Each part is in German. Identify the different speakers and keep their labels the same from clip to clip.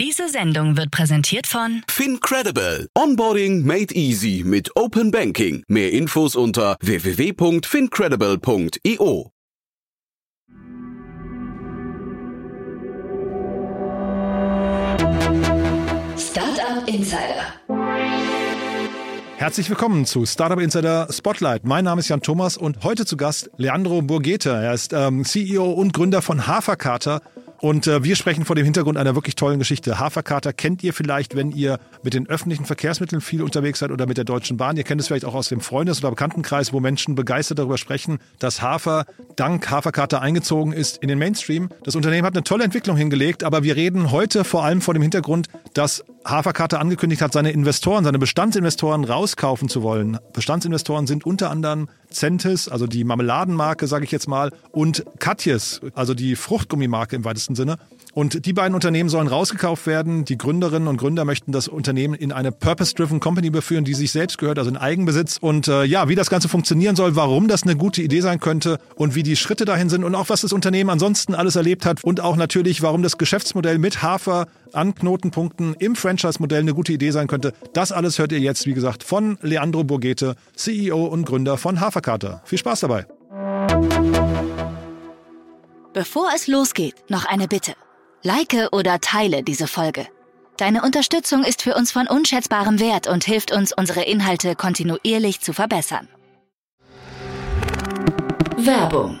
Speaker 1: Diese Sendung wird präsentiert von
Speaker 2: FinCredible. Onboarding made easy mit Open Banking. Mehr Infos unter www.fincredible.io.
Speaker 1: Startup Insider.
Speaker 3: Herzlich willkommen zu Startup Insider Spotlight. Mein Name ist Jan Thomas und heute zu Gast Leandro Burgete. Er ist ähm, CEO und Gründer von Haferkater und äh, wir sprechen vor dem Hintergrund einer wirklich tollen Geschichte. Haferkater kennt ihr vielleicht, wenn ihr mit den öffentlichen Verkehrsmitteln viel unterwegs seid oder mit der Deutschen Bahn. Ihr kennt es vielleicht auch aus dem Freundes- oder Bekanntenkreis, wo Menschen begeistert darüber sprechen, dass Hafer dank Haferkater eingezogen ist in den Mainstream. Das Unternehmen hat eine tolle Entwicklung hingelegt, aber wir reden heute vor allem vor dem Hintergrund, dass Haferkater angekündigt hat, seine Investoren, seine Bestandsinvestoren rauskaufen zu wollen. Bestandsinvestoren sind unter anderem Centis, also die Marmeladenmarke, sage ich jetzt mal, und Katjes, also die Fruchtgummimarke im weitesten Sinne. Und die beiden Unternehmen sollen rausgekauft werden. Die Gründerinnen und Gründer möchten das Unternehmen in eine Purpose-Driven Company überführen, die sich selbst gehört, also in Eigenbesitz. Und äh, ja, wie das Ganze funktionieren soll, warum das eine gute Idee sein könnte und wie die Schritte dahin sind und auch was das Unternehmen ansonsten alles erlebt hat und auch natürlich, warum das Geschäftsmodell mit Hafer an Knotenpunkten im Franchise-Modell eine gute Idee sein könnte. Das alles hört ihr jetzt, wie gesagt, von Leandro Borgete, CEO und Gründer von Haferkater. Viel Spaß dabei.
Speaker 1: Bevor es losgeht, noch eine Bitte. Like oder teile diese Folge. Deine Unterstützung ist für uns von unschätzbarem Wert und hilft uns, unsere Inhalte kontinuierlich zu verbessern. Werbung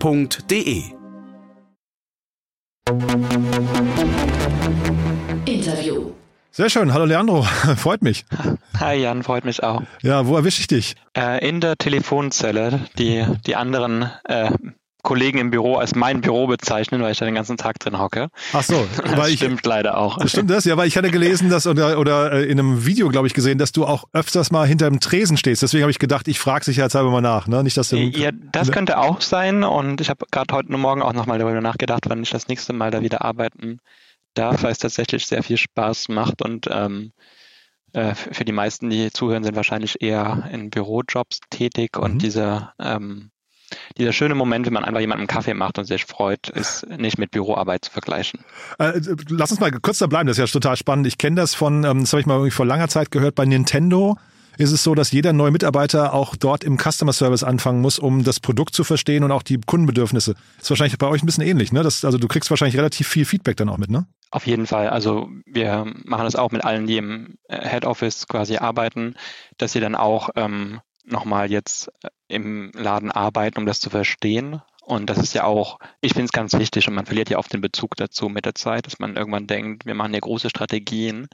Speaker 2: www.ftf.de.
Speaker 1: Interview.
Speaker 3: Sehr schön. Hallo Leandro. Freut mich.
Speaker 4: Hi Jan, freut mich auch.
Speaker 3: Ja, wo erwische ich dich?
Speaker 4: Äh, in der Telefonzelle, die die anderen äh, Kollegen im Büro als mein Büro bezeichnen, weil ich da den ganzen Tag drin hocke.
Speaker 3: Ach so,
Speaker 4: das
Speaker 3: weil
Speaker 4: stimmt
Speaker 3: ich,
Speaker 4: leider auch.
Speaker 3: Stimmt das? Ja, weil ich hatte gelesen, dass oder, oder äh, in einem Video, glaube ich, gesehen, dass du auch öfters mal hinter dem Tresen stehst. Deswegen habe ich gedacht, ich frage sicherheitshalber mal nach, ne? Nicht, dass du
Speaker 4: ja, das könnte auch sein und ich habe gerade heute Morgen auch nochmal darüber nachgedacht, wann ich das nächste Mal da wieder arbeiten darf, weil es tatsächlich sehr viel Spaß macht und ähm, äh, für die meisten, die zuhören, sind wahrscheinlich eher in Bürojobs tätig und mhm. diese ähm, dieser schöne Moment, wenn man einfach jemanden Kaffee macht und sich freut, ist nicht mit Büroarbeit zu vergleichen.
Speaker 3: Äh, lass uns mal kurz da bleiben, das ist ja total spannend. Ich kenne das von, ähm, das habe ich mal vor langer Zeit gehört, bei Nintendo ist es so, dass jeder neue Mitarbeiter auch dort im Customer Service anfangen muss, um das Produkt zu verstehen und auch die Kundenbedürfnisse. Ist wahrscheinlich bei euch ein bisschen ähnlich, ne? Das, also du kriegst wahrscheinlich relativ viel Feedback dann auch mit, ne?
Speaker 4: Auf jeden Fall. Also wir machen das auch mit allen, die im äh, Head Office quasi arbeiten, dass sie dann auch ähm, nochmal jetzt äh, im Laden arbeiten, um das zu verstehen. Und das ist ja auch, ich finde es ganz wichtig und man verliert ja oft den Bezug dazu mit der Zeit, dass man irgendwann denkt, wir machen ja große Strategien,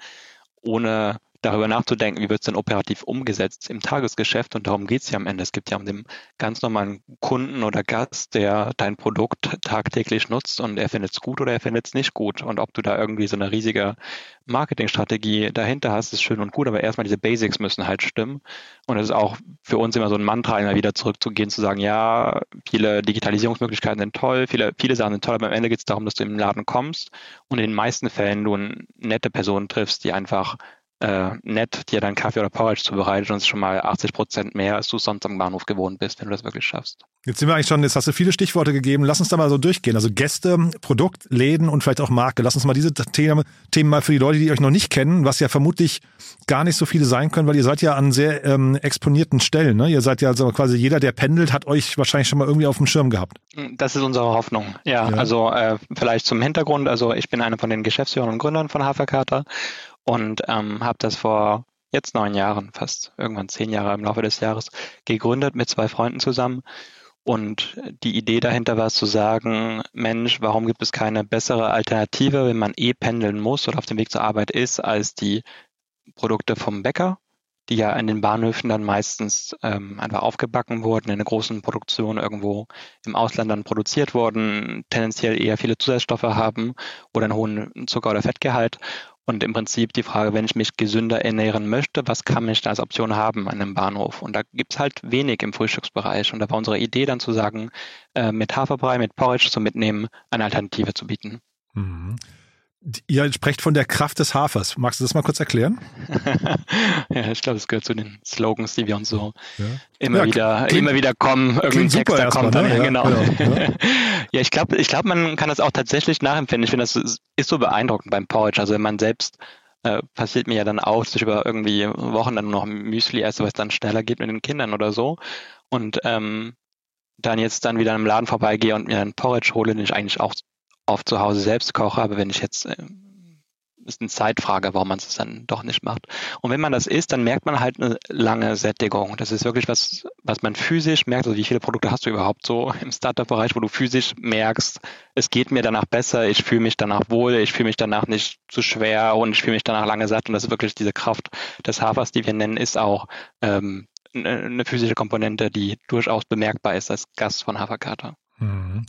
Speaker 4: ohne darüber nachzudenken, wie wird es denn operativ umgesetzt im Tagesgeschäft. Und darum geht es ja am Ende. Es gibt ja um den ganz normalen Kunden oder Gast, der dein Produkt tagtäglich nutzt und er findet es gut oder er findet es nicht gut. Und ob du da irgendwie so eine riesige Marketingstrategie dahinter hast, ist schön und gut, aber erstmal diese Basics müssen halt stimmen. Und es ist auch für uns immer so ein Mantra, immer wieder zurückzugehen, zu sagen, ja, viele Digitalisierungsmöglichkeiten sind toll, viele, viele Sachen sind toll, aber am Ende geht es darum, dass du im Laden kommst und in den meisten Fällen du eine nette Person triffst, die einfach äh, nett dir dann Kaffee oder Porridge zubereitet und es ist schon mal 80 Prozent mehr, als du sonst am Bahnhof gewohnt bist, wenn du das wirklich schaffst.
Speaker 3: Jetzt sind wir eigentlich schon, jetzt hast du viele Stichworte gegeben. Lass uns da mal so durchgehen. Also Gäste, Produkt, Läden und vielleicht auch Marke. Lass uns mal diese Themen, Themen mal für die Leute, die euch noch nicht kennen, was ja vermutlich gar nicht so viele sein können, weil ihr seid ja an sehr ähm, exponierten Stellen. Ne? Ihr seid ja also quasi jeder, der pendelt, hat euch wahrscheinlich schon mal irgendwie auf dem Schirm gehabt.
Speaker 4: Das ist unsere Hoffnung. Ja, ja. also äh, vielleicht zum Hintergrund. Also ich bin einer von den Geschäftsführern und Gründern von Haferkater und ähm, habe das vor jetzt neun Jahren, fast irgendwann zehn Jahre im Laufe des Jahres gegründet mit zwei Freunden zusammen. Und die Idee dahinter war zu sagen, Mensch, warum gibt es keine bessere Alternative, wenn man eh pendeln muss oder auf dem Weg zur Arbeit ist, als die Produkte vom Bäcker, die ja in den Bahnhöfen dann meistens ähm, einfach aufgebacken wurden, in einer großen Produktion irgendwo im Ausland dann produziert wurden, tendenziell eher viele Zusatzstoffe haben oder einen hohen Zucker- oder Fettgehalt. Und im Prinzip die Frage, wenn ich mich gesünder ernähren möchte, was kann ich da als Option haben an einem Bahnhof? Und da gibt's halt wenig im Frühstücksbereich. Und da war unsere Idee dann zu sagen, äh, mit Haferbrei, mit Porridge zum Mitnehmen eine Alternative zu bieten. Mhm.
Speaker 3: Ihr sprecht von der Kraft des Hafers. Magst du das mal kurz erklären?
Speaker 4: ja, ich glaube, es gehört zu den Slogans, die wir uns so ja. immer ja, wieder, klingt, immer wieder kommen. Irgendwie Text, da kommt dann, ne? ja, genau. genau ja. ich glaube, ich glaube, man kann das auch tatsächlich nachempfinden. Ich finde, das ist, so beeindruckend beim Porridge. Also wenn man selbst äh, passiert mir ja dann auch, dass ich über irgendwie Wochen dann nur noch Müsli esse, weil es dann schneller geht mit den Kindern oder so. Und ähm, dann jetzt dann wieder im Laden vorbeigehe und mir einen Porridge hole, den ich eigentlich auch oft zu Hause selbst koche, aber wenn ich jetzt äh, ist eine Zeitfrage, warum man es dann doch nicht macht. Und wenn man das isst, dann merkt man halt eine lange Sättigung. Das ist wirklich was, was man physisch merkt. Also wie viele Produkte hast du überhaupt so im Startup-Bereich, wo du physisch merkst, es geht mir danach besser, ich fühle mich danach wohl, ich fühle mich danach nicht zu schwer und ich fühle mich danach lange satt. Und das ist wirklich diese Kraft des Hafers, die wir nennen, ist auch ähm, eine physische Komponente, die durchaus bemerkbar ist als Gast von Haferkater. Mhm.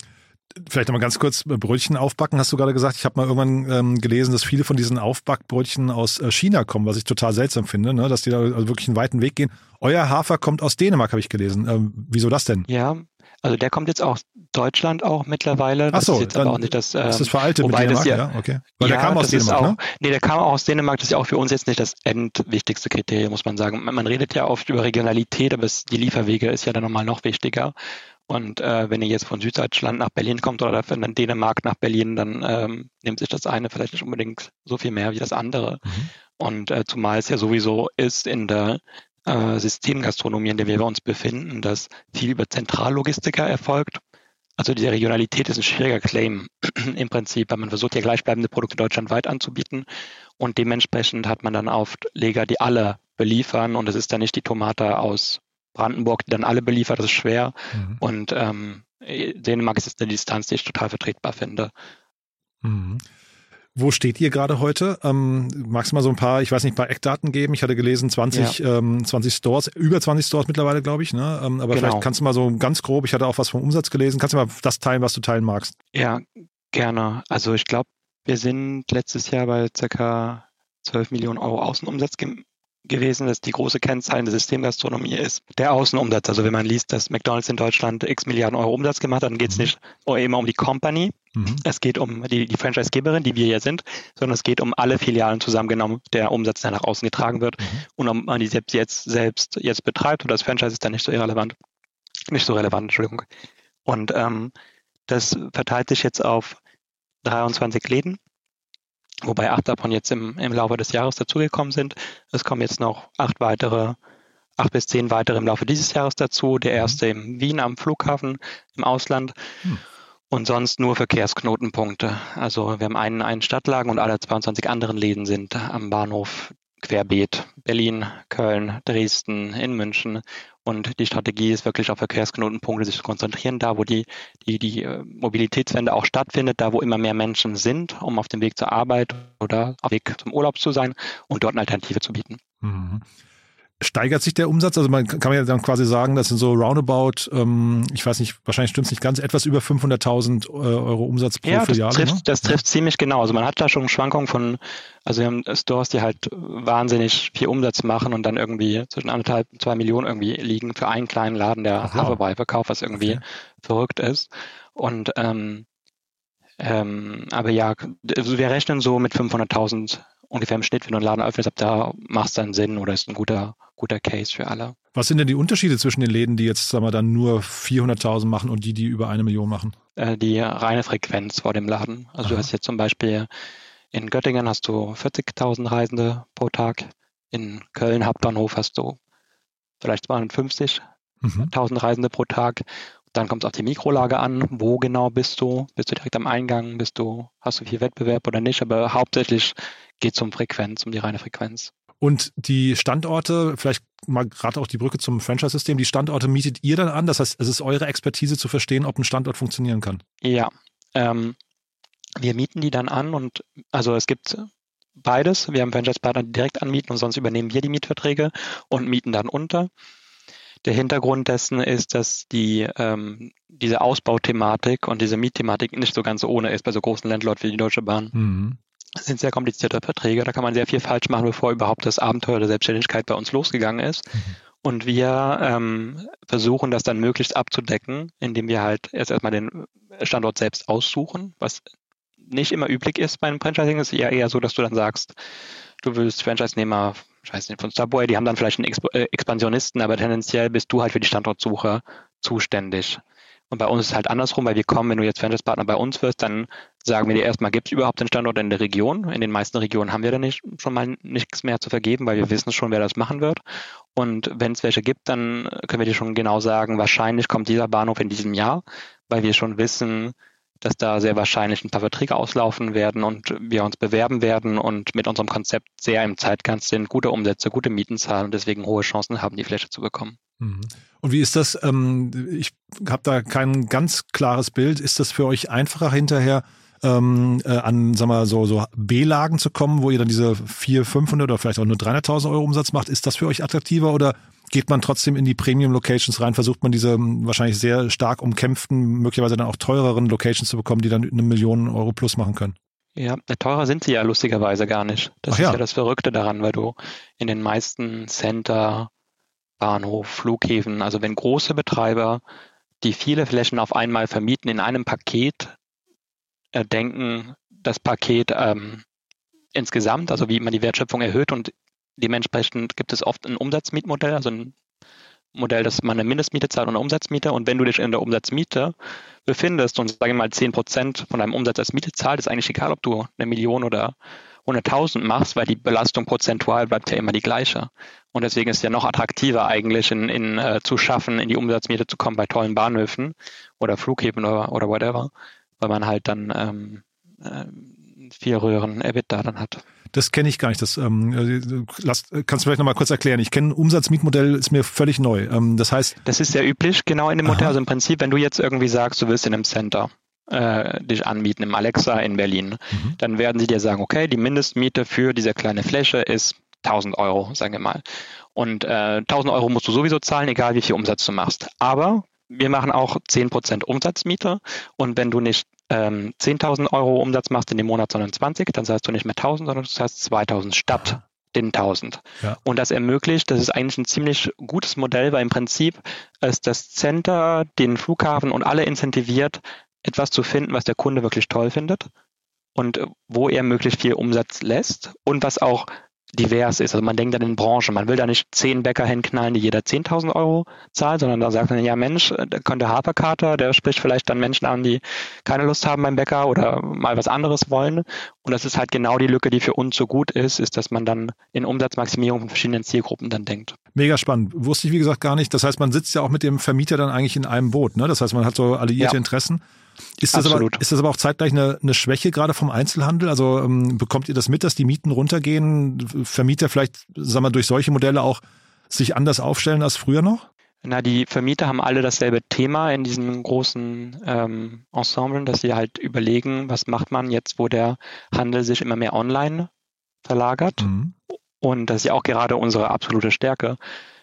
Speaker 3: Vielleicht nochmal ganz kurz äh, Brötchen aufbacken, hast du gerade gesagt. Ich habe mal irgendwann ähm, gelesen, dass viele von diesen Aufbackbrötchen aus äh, China kommen, was ich total seltsam finde, ne? dass die da also wirklich einen weiten Weg gehen. Euer Hafer kommt aus Dänemark, habe ich gelesen. Ähm, wieso das denn?
Speaker 4: Ja, also der kommt jetzt aus Deutschland auch mittlerweile.
Speaker 3: Ach so, ist
Speaker 4: jetzt aber auch nicht das. Ähm,
Speaker 3: ist das veraltet mit Dänemark? Ja, ja, okay. Weil ja, der kam aus Dänemark,
Speaker 4: auch,
Speaker 3: ne?
Speaker 4: Nee, der kam auch aus Dänemark. Das ist ja auch für uns jetzt nicht das endwichtigste Kriterium, muss man sagen. Man, man redet ja oft über Regionalität, aber es, die Lieferwege ist ja dann nochmal noch wichtiger. Und äh, wenn ihr jetzt von Süddeutschland nach Berlin kommt oder von Dänemark nach Berlin, dann ähm, nimmt sich das eine vielleicht nicht unbedingt so viel mehr wie das andere. Mhm. Und äh, zumal es ja sowieso ist in der äh, Systemgastronomie, in der wir uns befinden, dass viel über Zentrallogistiker erfolgt. Also die Regionalität ist ein schwieriger Claim im Prinzip, weil man versucht ja gleichbleibende Produkte deutschlandweit anzubieten und dementsprechend hat man dann oft Leger, die alle beliefern und es ist dann nicht die Tomate aus Brandenburg dann alle beliefert, das ist schwer. Mhm. Und ähm, Dänemark ist jetzt eine Distanz, die ich total vertretbar finde.
Speaker 3: Mhm. Wo steht ihr gerade heute? Ähm, magst du mal so ein paar, ich weiß nicht, ein paar Eckdaten geben? Ich hatte gelesen, 20, ja. ähm, 20 Stores, über 20 Stores mittlerweile, glaube ich. Ne? Ähm, aber genau. vielleicht kannst du mal so ganz grob, ich hatte auch was vom Umsatz gelesen, kannst du mal das teilen, was du teilen magst?
Speaker 4: Ja, gerne. Also ich glaube, wir sind letztes Jahr bei circa 12 Millionen Euro Außenumsatz gewesen, dass die große Kennzahl in der Systemgastronomie ist der Außenumsatz. Also wenn man liest, dass McDonald's in Deutschland x Milliarden Euro Umsatz gemacht hat, dann geht es mhm. nicht immer um die Company, mhm. es geht um die, die Franchise-Geberin, die wir hier sind, sondern es geht um alle Filialen zusammengenommen, der Umsatz, der nach außen getragen wird. Mhm. Und ob man die selbst jetzt, selbst jetzt betreibt oder das Franchise ist dann nicht so irrelevant. Nicht so relevant, Entschuldigung. Und ähm, das verteilt sich jetzt auf 23 Läden wobei acht davon jetzt im, im Laufe des Jahres dazugekommen sind. Es kommen jetzt noch acht weitere, acht bis zehn weitere im Laufe dieses Jahres dazu. Der mhm. erste in Wien am Flughafen im Ausland. Hm. Und sonst nur Verkehrsknotenpunkte. Also wir haben einen, einen Stadtlagen und alle 22 anderen Läden sind am Bahnhof querbeet. Berlin, Köln, Dresden, in München. Und die Strategie ist wirklich auf Verkehrsknotenpunkte sich zu konzentrieren, da wo die, die, die äh, Mobilitätswende auch stattfindet, da wo immer mehr Menschen sind, um auf dem Weg zur Arbeit oder auf dem Weg zum Urlaub zu sein und dort eine Alternative zu bieten. Mhm
Speaker 3: steigert sich der Umsatz? Also man kann ja dann quasi sagen, das sind so roundabout, ähm, ich weiß nicht, wahrscheinlich stimmt es nicht ganz, etwas über 500.000 äh, Euro Umsatz pro
Speaker 4: ja,
Speaker 3: Filiale.
Speaker 4: Das trifft, ne? das trifft ziemlich genau. Also man hat da schon Schwankungen von, also wir haben Stores, die halt wahnsinnig viel Umsatz machen und dann irgendwie zwischen anderthalb und zwei Millionen irgendwie liegen für einen kleinen Laden, der. Haferbrei verkauft, was irgendwie okay. verrückt ist. Und ähm, ähm, aber ja, also wir rechnen so mit 500.000 ungefähr im Schnitt, wenn du einen Laden öffnest, ab da macht es dann Sinn oder ist ein guter, guter Case für alle.
Speaker 3: Was sind denn die Unterschiede zwischen den Läden, die jetzt sagen wir, dann nur 400.000 machen und die, die über eine Million machen?
Speaker 4: Äh, die reine Frequenz vor dem Laden. Also Aha. du hast jetzt zum Beispiel in Göttingen hast du 40.000 Reisende pro Tag. In Köln Hauptbahnhof hast du vielleicht 250.000 mhm. Reisende pro Tag. Dann kommt es auf die Mikrolage an. Wo genau bist du? Bist du direkt am Eingang? Bist du, hast du viel Wettbewerb oder nicht? Aber hauptsächlich geht es um Frequenz, um die reine Frequenz.
Speaker 3: Und die Standorte, vielleicht mal gerade auch die Brücke zum Franchise-System, die Standorte mietet ihr dann an? Das heißt, es ist eure Expertise zu verstehen, ob ein Standort funktionieren kann.
Speaker 4: Ja, ähm, wir mieten die dann an und also es gibt beides. Wir haben Franchise-Partner, die direkt anmieten und sonst übernehmen wir die Mietverträge und mieten dann unter. Der Hintergrund dessen ist, dass die ähm, diese Ausbauthematik und diese Mietthematik nicht so ganz ohne ist bei so großen Landlord wie die Deutsche Bahn. Mhm. Das sind sehr komplizierte Verträge, da kann man sehr viel falsch machen, bevor überhaupt das Abenteuer der Selbstständigkeit bei uns losgegangen ist. Mhm. Und wir ähm, versuchen das dann möglichst abzudecken, indem wir halt erst erstmal den Standort selbst aussuchen, was nicht immer üblich ist beim Franchising. Es ist eher, eher so, dass du dann sagst, du willst Franchise-Nehmer, ich weiß nicht, von Subway, die haben dann vielleicht einen Exp äh, Expansionisten, aber tendenziell bist du halt für die Standortsuche zuständig. Und bei uns ist es halt andersrum, weil wir kommen, wenn du jetzt Franchise-Partner bei uns wirst, dann sagen wir dir erstmal, gibt es überhaupt den Standort in der Region? In den meisten Regionen haben wir dann nicht, schon mal nichts mehr zu vergeben, weil wir wissen schon, wer das machen wird. Und wenn es welche gibt, dann können wir dir schon genau sagen, wahrscheinlich kommt dieser Bahnhof in diesem Jahr, weil wir schon wissen, dass da sehr wahrscheinlich ein paar Verträge auslaufen werden und wir uns bewerben werden und mit unserem Konzept sehr im Zeitgeist sind, gute Umsätze, gute Mieten zahlen und deswegen hohe Chancen haben, die Fläche zu bekommen.
Speaker 3: Mhm. Und wie ist das? Ähm, ich habe da kein ganz klares Bild. Ist das für euch einfacher hinterher? ähm, äh, an, sag mal, so, so B-Lagen zu kommen, wo ihr dann diese 400, 500 oder vielleicht auch nur 300.000 Euro Umsatz macht. Ist das für euch attraktiver oder geht man trotzdem in die Premium-Locations rein? Versucht man diese hm, wahrscheinlich sehr stark umkämpften, möglicherweise dann auch teureren Locations zu bekommen, die dann eine Million Euro plus machen können?
Speaker 4: Ja, teurer sind sie ja lustigerweise gar nicht. Das Ach ist ja. ja das Verrückte daran, weil du in den meisten Center, Bahnhof, Flughäfen, also wenn große Betreiber, die viele Flächen auf einmal vermieten, in einem Paket äh, denken, das Paket ähm, insgesamt, also wie man die Wertschöpfung erhöht und dementsprechend gibt es oft ein Umsatzmietmodell, also ein Modell, dass man eine Mindestmiete zahlt und eine Umsatzmiete. Und wenn du dich in der Umsatzmiete befindest und sagen wir mal 10 Prozent von deinem Umsatz als Miete zahlt, ist eigentlich egal, ob du eine Million oder 100.000 machst, weil die Belastung prozentual bleibt ja immer die gleiche. Und deswegen ist es ja noch attraktiver eigentlich in, in äh, zu schaffen, in die Umsatzmiete zu kommen bei tollen Bahnhöfen oder Flughäfen oder, oder whatever, weil man halt dann ähm, äh, vier Röhren EBITDA dann hat.
Speaker 3: Das kenne ich gar nicht. Das ähm, äh, lass, kannst du vielleicht nochmal kurz erklären. Ich kenne Umsatzmietmodell, ist mir völlig neu. Ähm, das heißt.
Speaker 4: Das ist sehr üblich, genau in dem Modell. Also im Prinzip, wenn du jetzt irgendwie sagst, du willst in einem Center äh, dich anmieten, im Alexa in Berlin, mhm. dann werden sie dir sagen, okay, die Mindestmiete für diese kleine Fläche ist 1000 Euro, sagen wir mal. Und äh, 1000 Euro musst du sowieso zahlen, egal wie viel Umsatz du machst. Aber wir machen auch 10% Umsatzmiete und wenn du nicht ähm, 10.000 Euro Umsatz machst in dem Monat, sondern 20, dann zahlst du nicht mehr 1.000, sondern du zahlst 2.000 statt den 1.000. Ja. Und das ermöglicht, das ist eigentlich ein ziemlich gutes Modell, weil im Prinzip ist das Center, den Flughafen und alle incentiviert, etwas zu finden, was der Kunde wirklich toll findet und wo er möglichst viel Umsatz lässt und was auch divers ist. Also man denkt an den Branchen. Man will da nicht zehn Bäcker hinknallen, die jeder 10.000 Euro zahlt, sondern da sagt man, ja Mensch, da könnte Haferkater, der spricht vielleicht dann Menschen an, die keine Lust haben beim Bäcker oder mal was anderes wollen. Und das ist halt genau die Lücke, die für uns so gut ist, ist, dass man dann in Umsatzmaximierung von verschiedenen Zielgruppen dann denkt.
Speaker 3: Mega spannend. Wusste ich, wie gesagt, gar nicht. Das heißt, man sitzt ja auch mit dem Vermieter dann eigentlich in einem Boot. Ne? Das heißt, man hat so alliierte ja. Interessen. Ist das, aber, ist das aber auch zeitgleich eine, eine Schwäche gerade vom Einzelhandel? Also ähm, bekommt ihr das mit, dass die Mieten runtergehen? Vermieter vielleicht, sagen wir, durch solche Modelle auch sich anders aufstellen als früher noch?
Speaker 4: Na, die Vermieter haben alle dasselbe Thema in diesen großen ähm, Ensemblen, dass sie halt überlegen, was macht man jetzt, wo der Handel sich immer mehr online verlagert. Mhm. Und das ist ja auch gerade unsere absolute Stärke,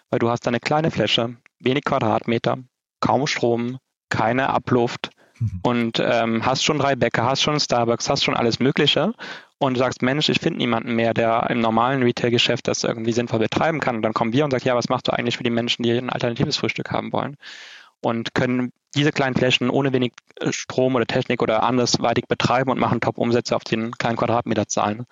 Speaker 4: weil du hast eine kleine Fläche, wenig Quadratmeter, kaum Strom, keine Abluft, Mhm. und ähm, hast schon drei Bäcker, hast schon Starbucks, hast schon alles Mögliche und du sagst, Mensch, ich finde niemanden mehr, der im normalen Retail-Geschäft das irgendwie sinnvoll betreiben kann. Und dann kommen wir und sagen, ja, was machst du eigentlich für die Menschen, die ein alternatives Frühstück haben wollen? Und können diese kleinen Flächen ohne wenig äh, Strom oder Technik oder andersweitig betreiben und machen Top-Umsätze auf den kleinen Quadratmeterzahlen.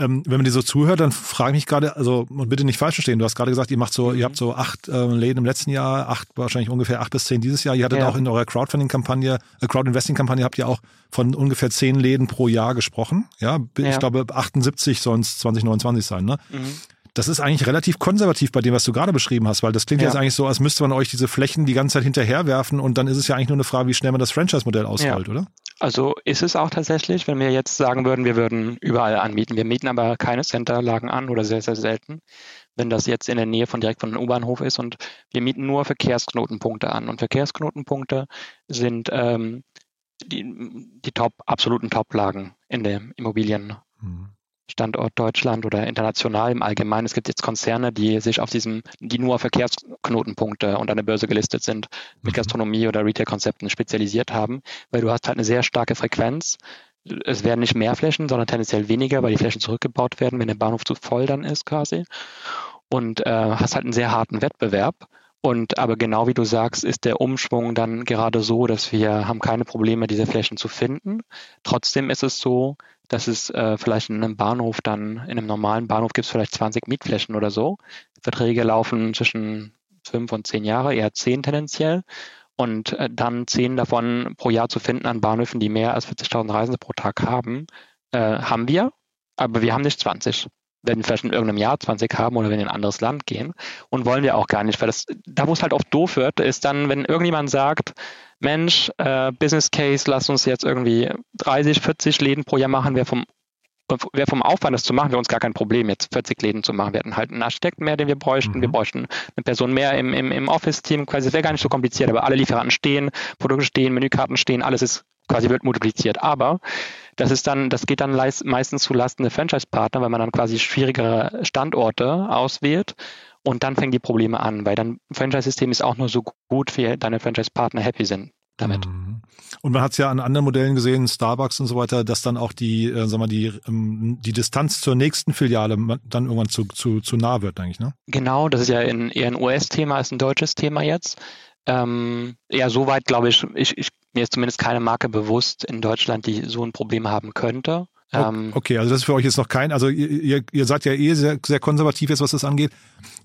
Speaker 3: Ähm, wenn man dir so zuhört, dann frage ich mich gerade, also und bitte nicht falsch verstehen, du hast gerade gesagt, ihr macht so, mhm. ihr habt so acht äh, Läden im letzten Jahr, acht, wahrscheinlich ungefähr acht bis zehn dieses Jahr. Ihr hattet ja. auch in eurer Crowdfunding-Kampagne, äh, Crowdinvesting-Kampagne habt ihr auch von ungefähr zehn Läden pro Jahr gesprochen. Ja, ich ja. glaube 78 sollen es 2029 sein, ne? Mhm. Das ist eigentlich relativ konservativ bei dem, was du gerade beschrieben hast, weil das klingt ja. jetzt eigentlich so, als müsste man euch diese Flächen die ganze Zeit hinterherwerfen und dann ist es ja eigentlich nur eine Frage, wie schnell man das Franchise-Modell ausrollt, ja. oder?
Speaker 4: Also ist es auch tatsächlich, wenn wir jetzt sagen würden, wir würden überall anmieten. Wir mieten aber keine Centerlagen an oder sehr, sehr selten, wenn das jetzt in der Nähe von direkt von einem U-Bahnhof ist und wir mieten nur Verkehrsknotenpunkte an. Und Verkehrsknotenpunkte sind ähm, die, die Top, absoluten Top-Lagen in der Immobilien. Mhm. Standort Deutschland oder international im Allgemeinen. Es gibt jetzt Konzerne, die sich auf diesem, die nur auf Verkehrsknotenpunkte und an der Börse gelistet sind, mit mhm. Gastronomie oder Retail-Konzepten spezialisiert haben, weil du hast halt eine sehr starke Frequenz. Es werden nicht mehr Flächen, sondern tendenziell weniger, weil die Flächen zurückgebaut werden, wenn der Bahnhof zu voll dann ist quasi. Und äh, hast halt einen sehr harten Wettbewerb. Und aber genau wie du sagst, ist der Umschwung dann gerade so, dass wir haben keine Probleme, diese Flächen zu finden. Trotzdem ist es so, dass es äh, vielleicht in einem Bahnhof dann, in einem normalen Bahnhof gibt es vielleicht 20 Mietflächen oder so. Verträge laufen zwischen fünf und zehn Jahre, eher zehn tendenziell. Und äh, dann zehn davon pro Jahr zu finden an Bahnhöfen, die mehr als 40.000 Reisende pro Tag haben, äh, haben wir. Aber wir haben nicht 20 wenn wir vielleicht in irgendeinem Jahr 20 haben oder wenn wir in ein anderes Land gehen. Und wollen wir auch gar nicht, weil das, da wo es halt oft doof wird, ist dann, wenn irgendjemand sagt, Mensch, äh, Business Case, lass uns jetzt irgendwie 30, 40 Läden pro Jahr machen, wäre vom wäre vom Aufwand, das zu machen, wäre uns gar kein Problem, jetzt 40 Läden zu machen. Wir hätten halt einen Architekt mehr, den wir bräuchten. Mhm. Wir bräuchten eine Person mehr im, im, im Office-Team. Quasi, das wäre gar nicht so kompliziert, aber alle Lieferanten stehen, Produkte stehen, Menükarten stehen, alles ist quasi wird multipliziert. Aber das ist dann, das geht dann meistens zu Lasten der Franchise-Partner, weil man dann quasi schwierigere Standorte auswählt. Und dann fängen die Probleme an, weil dann Franchise-System ist auch nur so gut, wie deine Franchise-Partner happy sind damit. Mhm.
Speaker 3: Und man hat es ja an anderen Modellen gesehen, Starbucks und so weiter, dass dann auch die, äh, sag mal, die, ähm, die Distanz zur nächsten Filiale dann irgendwann zu, zu, zu nah wird, eigentlich, ne?
Speaker 4: Genau, das ist ja in, eher ein US-Thema als ein deutsches Thema jetzt. Ähm, ja, soweit glaube ich, ich, ich, mir ist zumindest keine Marke bewusst in Deutschland, die so ein Problem haben könnte.
Speaker 3: Ähm, okay, also das ist für euch jetzt noch kein, also ihr, ihr seid ja eh sehr, sehr konservativ jetzt, was das angeht.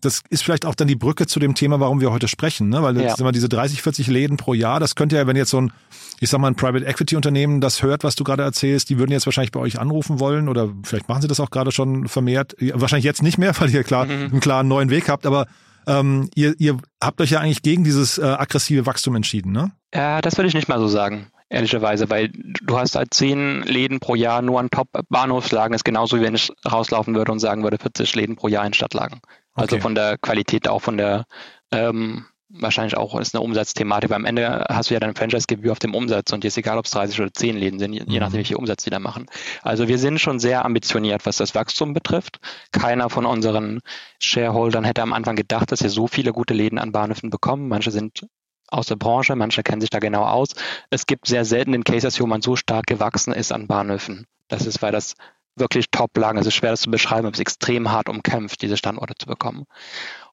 Speaker 3: Das ist vielleicht auch dann die Brücke zu dem Thema, warum wir heute sprechen, ne? Weil ja. diese 30, 40 Läden pro Jahr, das könnte ja, wenn jetzt so ein, ich sag mal, ein Private Equity Unternehmen das hört, was du gerade erzählst, die würden jetzt wahrscheinlich bei euch anrufen wollen oder vielleicht machen sie das auch gerade schon vermehrt. Wahrscheinlich jetzt nicht mehr, weil ihr klar mhm. einen klaren neuen Weg habt, aber ähm, ihr, ihr habt euch ja eigentlich gegen dieses äh, aggressive Wachstum entschieden, ne?
Speaker 4: Ja, das würde ich nicht mal so sagen, ehrlicherweise, weil du hast halt zehn Läden pro Jahr nur an Top-Bahnhofslagen, ist genauso wie wenn ich rauslaufen würde und sagen würde, 40 Läden pro Jahr in Stadtlagen. Also okay. von der Qualität, auch von der ähm, wahrscheinlich auch ist eine Umsatzthematik, weil am Ende hast du ja deine Franchise-Gebühr auf dem Umsatz und ist egal, ob es 30 oder 10 Läden sind, je mhm. nachdem, wie viel Umsatz die da machen. Also wir sind schon sehr ambitioniert, was das Wachstum betrifft. Keiner von unseren Shareholdern hätte am Anfang gedacht, dass wir so viele gute Läden an Bahnhöfen bekommen. Manche sind aus der Branche, manche kennen sich da genau aus. Es gibt sehr selten den Cases, wo man so stark gewachsen ist an Bahnhöfen. Das ist, weil das wirklich top lagen. Es ist schwer, das zu beschreiben, aber es ist extrem hart umkämpft, diese Standorte zu bekommen.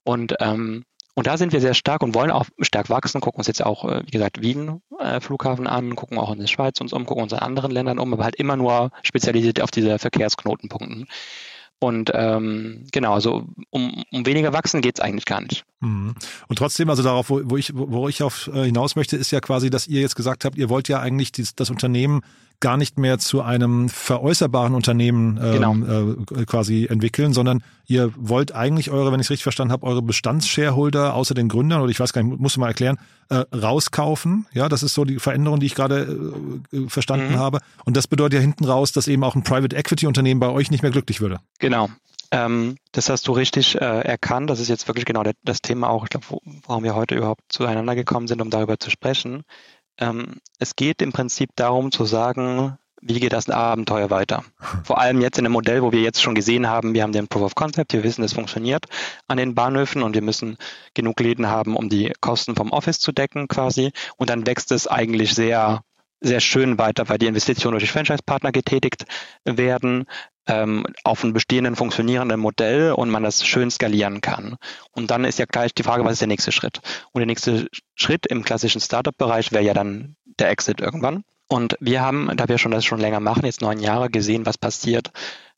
Speaker 4: Und ähm, und da sind wir sehr stark und wollen auch stark wachsen, gucken uns jetzt auch, äh, wie gesagt, Wien äh, Flughafen an, gucken auch in der Schweiz uns um, gucken uns in anderen Ländern um, aber halt immer nur spezialisiert auf diese Verkehrsknotenpunkten. Und ähm, genau, also um, um weniger wachsen geht's eigentlich gar nicht.
Speaker 3: Mhm. Und trotzdem, also darauf, wo, wo ich, wo ich auf äh, hinaus möchte, ist ja quasi, dass ihr jetzt gesagt habt, ihr wollt ja eigentlich dies, das Unternehmen gar nicht mehr zu einem veräußerbaren Unternehmen ähm, genau. äh, quasi entwickeln, sondern ihr wollt eigentlich eure, wenn ich es richtig verstanden habe, eure Bestandsshareholder außer den Gründern oder ich weiß gar nicht, musst du mal erklären, äh, rauskaufen. Ja, das ist so die Veränderung, die ich gerade äh, verstanden mhm. habe. Und das bedeutet ja hinten raus, dass eben auch ein Private Equity Unternehmen bei euch nicht mehr glücklich würde.
Speaker 4: Genau. Ähm, das hast du richtig äh, erkannt. Das ist jetzt wirklich genau das Thema auch, ich glaube, warum wir heute überhaupt zueinander gekommen sind, um darüber zu sprechen. Ähm, es geht im Prinzip darum zu sagen, wie geht das Abenteuer weiter? Vor allem jetzt in einem Modell, wo wir jetzt schon gesehen haben, wir haben den Proof of Concept, wir wissen, es funktioniert an den Bahnhöfen und wir müssen genug Läden haben, um die Kosten vom Office zu decken quasi. Und dann wächst es eigentlich sehr sehr schön weiter, weil die Investitionen durch die Franchise-Partner getätigt werden ähm, auf einem bestehenden funktionierenden Modell und man das schön skalieren kann. Und dann ist ja gleich die Frage, was ist der nächste Schritt? Und der nächste Schritt im klassischen Startup-Bereich wäre ja dann der Exit irgendwann. Und wir haben, da wir schon das schon länger machen, jetzt neun Jahre gesehen, was passiert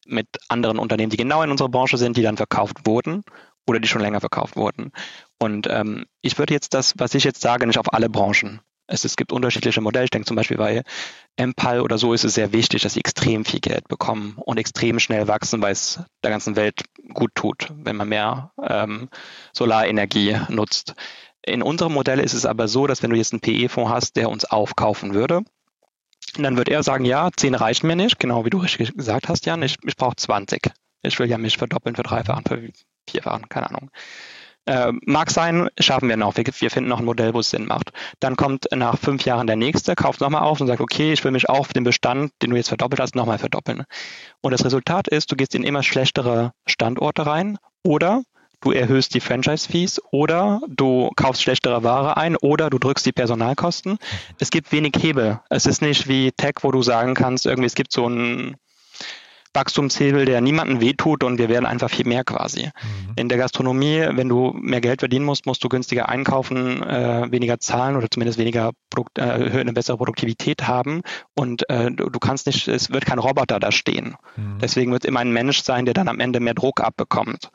Speaker 4: mit anderen Unternehmen, die genau in unserer Branche sind, die dann verkauft wurden oder die schon länger verkauft wurden. Und ähm, ich würde jetzt das, was ich jetzt sage, nicht auf alle Branchen es, es gibt unterschiedliche Modelle. Ich denke zum Beispiel bei Empal oder so ist es sehr wichtig, dass sie extrem viel Geld bekommen und extrem schnell wachsen, weil es der ganzen Welt gut tut, wenn man mehr ähm, Solarenergie nutzt. In unserem Modell ist es aber so, dass wenn du jetzt einen PE-Fonds hast, der uns aufkaufen würde, dann wird er sagen, ja, 10 reichen mir nicht, genau wie du richtig gesagt hast, Jan, ich, ich brauche 20. Ich will ja mich verdoppeln, verdreifachen, vierfachen, keine Ahnung. Äh, mag sein, schaffen wir noch. Wir, wir, finden noch ein Modell, wo es Sinn macht. Dann kommt nach fünf Jahren der nächste, kauft nochmal auf und sagt, okay, ich will mich auch den Bestand, den du jetzt verdoppelt hast, nochmal verdoppeln. Und das Resultat ist, du gehst in immer schlechtere Standorte rein oder du erhöhst die Franchise-Fees oder du kaufst schlechtere Ware ein oder du drückst die Personalkosten. Es gibt wenig Hebel. Es ist nicht wie Tech, wo du sagen kannst, irgendwie es gibt so ein Wachstumshebel, der niemandem wehtut und wir werden einfach viel mehr quasi. Mhm. In der Gastronomie, wenn du mehr Geld verdienen musst, musst du günstiger einkaufen, äh, weniger zahlen oder zumindest weniger Produkt, äh, eine bessere Produktivität haben und äh, du, du, kannst nicht, es wird kein Roboter da stehen. Mhm. Deswegen wird es immer ein Mensch sein, der dann am Ende mehr Druck abbekommt.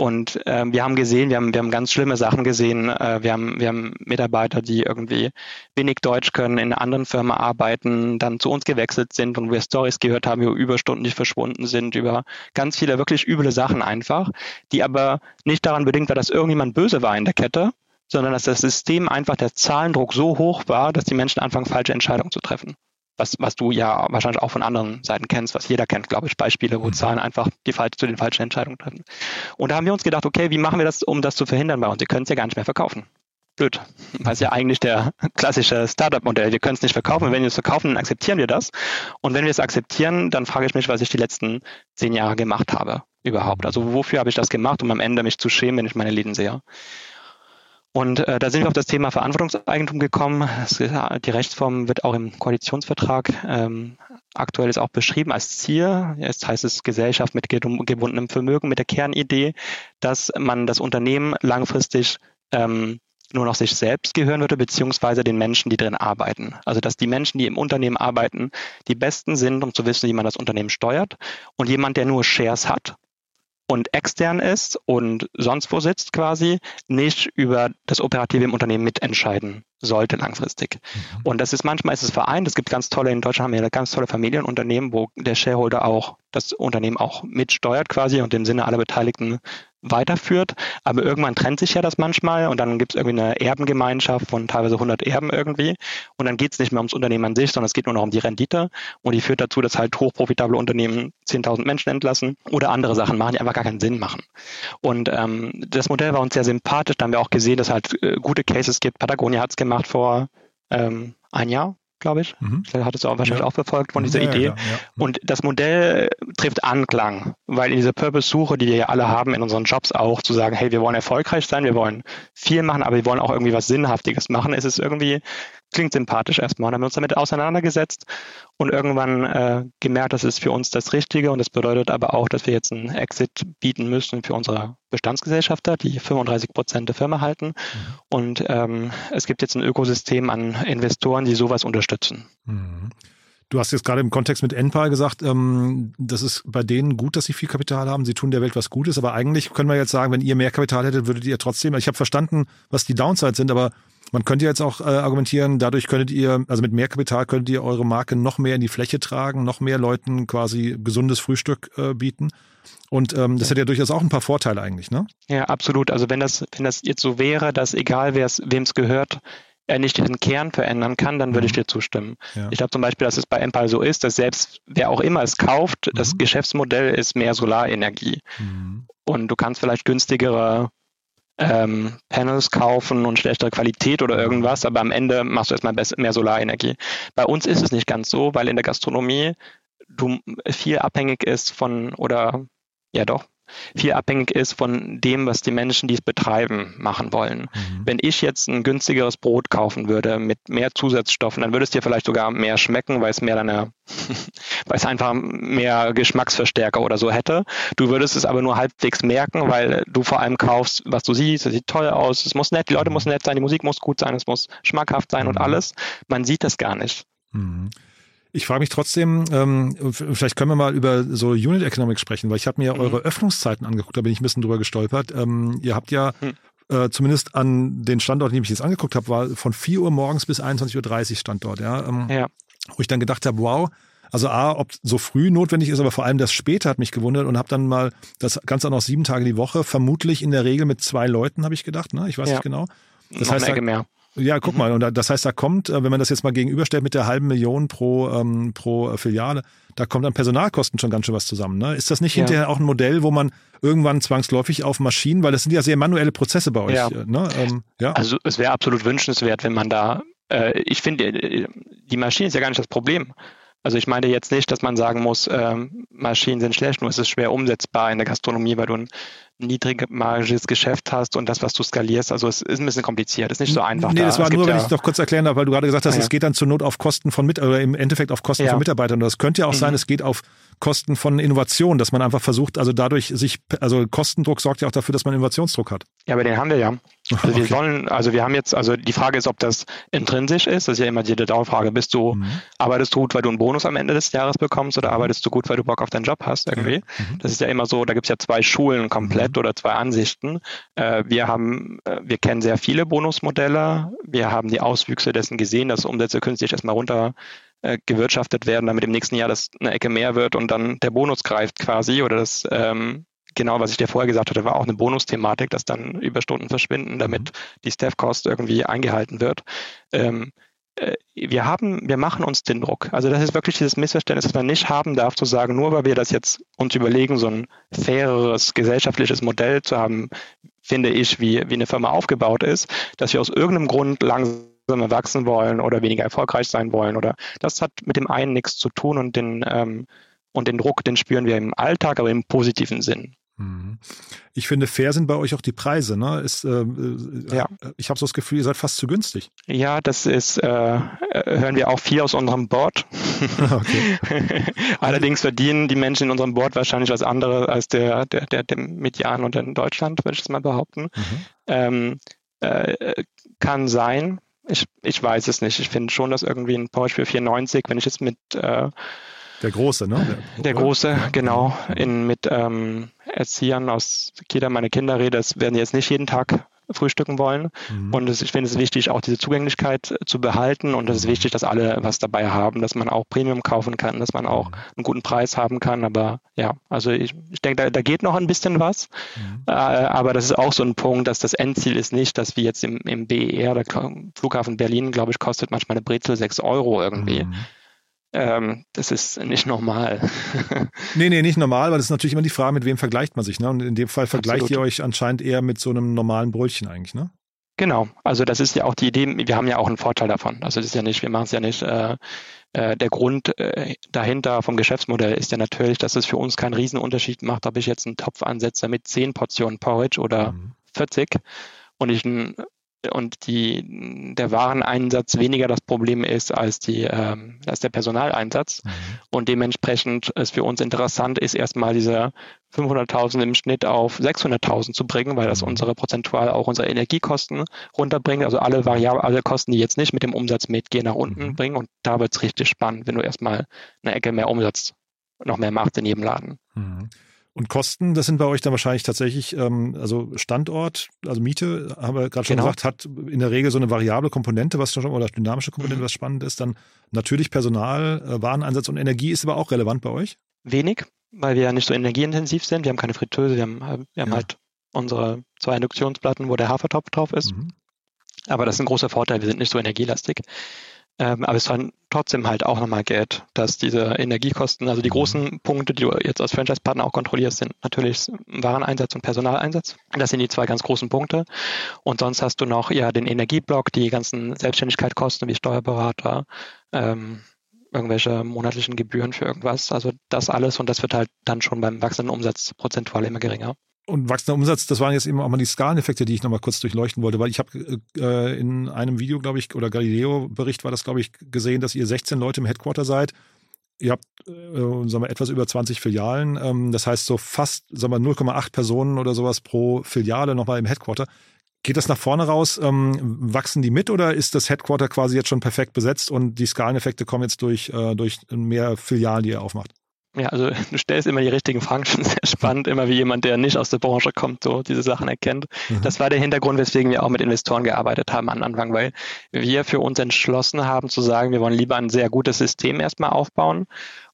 Speaker 4: Und äh, wir haben gesehen, wir haben, wir haben ganz schlimme Sachen gesehen. Äh, wir, haben, wir haben Mitarbeiter, die irgendwie wenig Deutsch können, in einer anderen Firma arbeiten, dann zu uns gewechselt sind und wir Stories gehört haben über Überstunden, die verschwunden sind, über ganz viele wirklich üble Sachen einfach, die aber nicht daran bedingt war, dass irgendjemand böse war in der Kette, sondern dass das System einfach der Zahlendruck so hoch war, dass die Menschen anfangen, falsche Entscheidungen zu treffen was, was du ja wahrscheinlich auch von anderen Seiten kennst, was jeder kennt, glaube ich, Beispiele, wo mhm. Zahlen einfach die zu den falschen Entscheidungen treffen. Und da haben wir uns gedacht, okay, wie machen wir das, um das zu verhindern bei uns? Wir können es ja gar nicht mehr verkaufen. Blöd. Weil es ja eigentlich der klassische Startup-Modell. Wir können es nicht verkaufen. Wenn wir es verkaufen, dann akzeptieren wir das. Und wenn wir es akzeptieren, dann frage ich mich, was ich die letzten zehn Jahre gemacht habe überhaupt. Also wofür habe ich das gemacht, um am Ende mich zu schämen, wenn ich meine Läden sehe? Und äh, da sind wir auf das Thema Verantwortungseigentum gekommen. Die Rechtsform wird auch im Koalitionsvertrag ähm, aktuell ist auch beschrieben als Ziel. Jetzt heißt es Gesellschaft mit gebundenem Vermögen, mit der Kernidee, dass man das Unternehmen langfristig ähm, nur noch sich selbst gehören würde, beziehungsweise den Menschen, die drin arbeiten. Also dass die Menschen, die im Unternehmen arbeiten, die besten sind, um zu wissen, wie man das Unternehmen steuert. Und jemand, der nur Shares hat, und extern ist und sonst wo sitzt quasi, nicht über das Operative im Unternehmen mitentscheiden sollte langfristig. Mhm. Und das ist manchmal ist es vereint. Es gibt ganz tolle, in Deutschland haben wir ganz tolle Familienunternehmen, wo der Shareholder auch das Unternehmen auch mitsteuert quasi und im Sinne aller Beteiligten weiterführt. Aber irgendwann trennt sich ja das manchmal und dann gibt es irgendwie eine Erbengemeinschaft von teilweise 100 Erben irgendwie und dann geht es nicht mehr ums Unternehmen an sich, sondern es geht nur noch um die Rendite und die führt dazu, dass halt hochprofitable Unternehmen 10.000 Menschen entlassen oder andere Sachen machen, die einfach gar keinen Sinn machen. Und ähm, das Modell war uns sehr sympathisch. Da haben wir auch gesehen, dass halt äh, gute Cases gibt. Patagonia hat es gemacht vor ähm, ein Jahr, glaube ich. Mhm. Hattest du auch wahrscheinlich ja. auch verfolgt von dieser ja, Idee. Ja, und das Modell trifft Anklang, weil in dieser Purpose-Suche, die wir ja alle haben in unseren Jobs auch, zu sagen, hey, wir wollen erfolgreich sein, wir wollen viel machen, aber wir wollen auch irgendwie was Sinnhaftiges machen, ist es irgendwie klingt sympathisch erstmal. Dann haben wir uns damit auseinandergesetzt und irgendwann äh, gemerkt, das ist für uns das Richtige und das bedeutet aber auch, dass wir jetzt einen Exit bieten müssen für unsere Bestandsgesellschafter, die 35 Prozent der Firma halten. Mhm. Und ähm, es gibt jetzt ein Ökosystem an Investoren, die sowas unterstützen.
Speaker 3: Mhm. Du hast jetzt gerade im Kontext mit Enpal gesagt, ähm, das ist bei denen gut, dass sie viel Kapital haben. Sie tun der Welt was Gutes, aber eigentlich können wir jetzt sagen, wenn ihr mehr Kapital hättet, würdet ihr trotzdem. Ich habe verstanden, was die Downsides sind, aber man könnte jetzt auch äh, argumentieren, dadurch könntet ihr, also mit mehr Kapital könntet ihr eure Marke noch mehr in die Fläche tragen, noch mehr Leuten quasi gesundes Frühstück äh, bieten. Und ähm, das hätte ja durchaus auch ein paar Vorteile eigentlich, ne?
Speaker 4: Ja, absolut. Also wenn das, wenn das jetzt so wäre, dass egal wem es gehört, er nicht den Kern verändern kann, dann würde ich mhm. dir zustimmen. Ja. Ich glaube zum Beispiel, dass es bei Empire so ist, dass selbst wer auch immer es kauft, mhm. das Geschäftsmodell ist mehr Solarenergie. Mhm. Und du kannst vielleicht günstigere ähm, Panels kaufen und schlechtere Qualität oder irgendwas, aber am Ende machst du erstmal mehr Solarenergie. Bei uns ist es nicht ganz so, weil in der Gastronomie du viel abhängig ist von, oder ja doch, viel abhängig ist von dem, was die Menschen, die es betreiben, machen wollen. Mhm. Wenn ich jetzt ein günstigeres Brot kaufen würde mit mehr Zusatzstoffen, dann würde es dir vielleicht sogar mehr schmecken, weil es mehr deine, weil es einfach mehr Geschmacksverstärker oder so hätte. Du würdest es aber nur halbwegs merken, weil du vor allem kaufst, was du siehst, es sieht toll aus, es muss nett, die Leute mhm. müssen nett sein, die Musik muss gut sein, es muss schmackhaft sein mhm. und alles. Man sieht das gar nicht.
Speaker 3: Mhm. Ich frage mich trotzdem, ähm, vielleicht können wir mal über so Unit Economics sprechen, weil ich habe mir mhm. eure Öffnungszeiten angeguckt, da bin ich ein bisschen drüber gestolpert. Ähm, ihr habt ja mhm. äh, zumindest an den Standorten, die ich jetzt angeguckt habe, war von 4 Uhr morgens bis 21.30 Uhr Standort, ja. Ähm, ja. Wo ich dann gedacht habe, wow, also A, ob so früh notwendig ist, aber vor allem das später hat mich gewundert und habe dann mal das Ganze auch noch sieben Tage die Woche, vermutlich in der Regel mit zwei Leuten, habe ich gedacht, ne? Ich weiß ja. nicht genau.
Speaker 4: Das noch heißt, da, mehr.
Speaker 3: Ja, guck mhm. mal, und das heißt, da kommt, äh, wenn man das jetzt mal gegenüberstellt mit der halben Million pro, ähm, pro Filiale, da kommt an Personalkosten schon ganz schön was zusammen. Ne? Ist das nicht ja. hinterher auch ein Modell, wo man irgendwann zwangsläufig auf Maschinen, weil das sind ja sehr manuelle Prozesse bei euch. Ja. Ne?
Speaker 4: Ähm, ja. Also es wäre absolut wünschenswert, wenn man da, äh, ich finde, äh, die Maschine ist ja gar nicht das Problem. Also ich meine jetzt nicht, dass man sagen muss, ähm, Maschinen sind schlecht, nur es ist schwer umsetzbar in der Gastronomie, weil du ein niedrigmargiges Geschäft hast und das, was du skalierst, also es ist ein bisschen kompliziert, ist nicht so einfach.
Speaker 3: Nee, da. das war nur, wenn ja, ich doch kurz erklären darf, weil du gerade gesagt hast, ja. es geht dann zur Not auf Kosten von mit, oder im Endeffekt auf Kosten ja. von Mitarbeitern. Und das könnte ja auch mhm. sein, es geht auf Kosten von Innovation, dass man einfach versucht, also dadurch sich, also Kostendruck sorgt ja auch dafür, dass man Innovationsdruck hat.
Speaker 4: Ja, aber den haben wir ja. Also okay. wir sollen, also wir haben jetzt, also die Frage ist, ob das intrinsisch ist, das ist ja immer die Dauerfrage, bist du, mhm. arbeitest du gut, weil du einen Bonus am Ende des Jahres bekommst oder arbeitest du gut, weil du Bock auf deinen Job hast irgendwie? Mhm. Das ist ja immer so, da gibt es ja zwei Schulen komplett mhm. oder zwei Ansichten. Äh, wir haben, äh, wir kennen sehr viele Bonusmodelle, wir haben die Auswüchse dessen gesehen, dass Umsätze künstlich erstmal runter äh, gewirtschaftet werden, damit im nächsten Jahr das eine Ecke mehr wird und dann der Bonus greift quasi oder das ähm, genau, was ich dir vorher gesagt hatte, war auch eine Bonusthematik, dass dann Überstunden verschwinden, damit mhm. die Staff-Cost irgendwie eingehalten wird. Ähm, äh, wir haben, wir machen uns den Druck. Also das ist wirklich dieses Missverständnis, das man nicht haben darf, zu sagen, nur weil wir das jetzt uns überlegen, so ein faireres gesellschaftliches Modell zu haben, finde ich, wie, wie eine Firma aufgebaut ist, dass wir aus irgendeinem Grund langsam wachsen wollen oder weniger erfolgreich sein wollen oder das hat mit dem einen nichts zu tun und den ähm, und den Druck, den spüren wir im Alltag, aber im positiven Sinn.
Speaker 3: Mhm. Ich finde, fair sind bei euch auch die Preise. Ne? Ist, äh, äh ja. Ich habe so das Gefühl, ihr seid fast zu günstig.
Speaker 4: Ja, das ist, äh, hören wir auch viel aus unserem Board. Allerdings verdienen die Menschen in unserem Board wahrscheinlich was anderes als der, der, der, der Median und in Deutschland, würde ich es mal behaupten. Mhm. Ähm, äh, kann sein. Ich, ich weiß es nicht. Ich finde schon, dass irgendwie ein Porsche für 490, wenn ich jetzt mit äh,
Speaker 3: der Große, ne?
Speaker 4: Der, der Große, genau. In, mit ähm, Erziehern aus Kita meine Kinder rede, das werden die jetzt nicht jeden Tag frühstücken wollen. Mhm. Und es, ich finde es wichtig, auch diese Zugänglichkeit zu behalten. Und es ist wichtig, dass alle was dabei haben, dass man auch Premium kaufen kann, dass man auch mhm. einen guten Preis haben kann. Aber ja, also ich, ich denke, da, da geht noch ein bisschen was. Mhm. Äh, aber das ist auch so ein Punkt, dass das Endziel ist nicht, dass wir jetzt im, im BER, der Flughafen Berlin, glaube ich, kostet manchmal eine Brezel 6 Euro irgendwie. Ähm, das ist nicht normal.
Speaker 3: nee, nee, nicht normal, weil das ist natürlich immer die Frage, mit wem vergleicht man sich. Ne? Und in dem Fall vergleicht Absolut. ihr euch anscheinend eher mit so einem normalen Brötchen eigentlich, ne?
Speaker 4: Genau, also das ist ja auch die Idee, wir haben ja auch einen Vorteil davon. Also das ist ja nicht, wir machen es ja nicht, äh, äh, der Grund äh, dahinter vom Geschäftsmodell ist ja natürlich, dass es für uns keinen Riesenunterschied macht, ob ich jetzt einen Topf ansetze mit 10 Portionen Porridge oder mhm. 40 und ich einen und die, der Wareneinsatz weniger das Problem ist als, die, ähm, als der Personaleinsatz. Mhm. Und dementsprechend ist für uns interessant, ist erstmal diese 500.000 im Schnitt auf 600.000 zu bringen, weil das mhm. unsere prozentual auch unsere Energiekosten runterbringt. Also alle Variablen, alle Kosten, die jetzt nicht mit dem Umsatz mitgehen, nach unten mhm. bringen. Und da wird es richtig spannend, wenn du erstmal eine Ecke mehr Umsatz noch mehr machst in jedem Laden.
Speaker 3: Mhm. Und Kosten, das sind bei euch dann wahrscheinlich tatsächlich, ähm, also Standort, also Miete, haben wir gerade schon genau. gesagt, hat in der Regel so eine variable Komponente, was schon, oder dynamische Komponente, mhm. was spannend ist. Dann natürlich Personal, äh, Wareneinsatz und Energie ist aber auch relevant bei euch?
Speaker 4: Wenig, weil wir ja nicht so energieintensiv sind. Wir haben keine Fritteuse, wir haben, wir haben ja. halt unsere zwei Induktionsplatten, wo der Hafertopf drauf ist. Mhm. Aber das ist ein großer Vorteil, wir sind nicht so energielastig. Ähm, aber es war trotzdem halt auch nochmal Geld, dass diese Energiekosten, also die mhm. großen Punkte, die du jetzt als Franchise-Partner auch kontrollierst, sind natürlich Wareneinsatz und Personaleinsatz. Das sind die zwei ganz großen Punkte. Und sonst hast du noch ja den Energieblock, die ganzen Selbstständigkeitskosten wie Steuerberater, ähm, irgendwelche monatlichen Gebühren für irgendwas. Also das alles und das wird halt dann schon beim wachsenden Umsatz prozentual immer geringer
Speaker 3: und wachsender Umsatz, das waren jetzt eben auch mal die Skaleneffekte, die ich nochmal kurz durchleuchten wollte, weil ich habe äh, in einem Video, glaube ich, oder Galileo-Bericht war das, glaube ich, gesehen, dass ihr 16 Leute im Headquarter seid. Ihr habt, äh, sagen wir, etwas über 20 Filialen. Ähm, das heißt, so fast, sagen wir, 0,8 Personen oder sowas pro Filiale nochmal im Headquarter. Geht das nach vorne raus? Ähm, wachsen die mit oder ist das Headquarter quasi jetzt schon perfekt besetzt und die Skaleneffekte kommen jetzt durch, äh, durch mehr Filialen, die ihr aufmacht?
Speaker 4: Ja, also du stellst immer die richtigen Fragen, schon sehr spannend, immer wie jemand, der nicht aus der Branche kommt, so diese Sachen erkennt. Mhm. Das war der Hintergrund, weswegen wir auch mit Investoren gearbeitet haben am Anfang, weil wir für uns entschlossen haben zu sagen, wir wollen lieber ein sehr gutes System erstmal aufbauen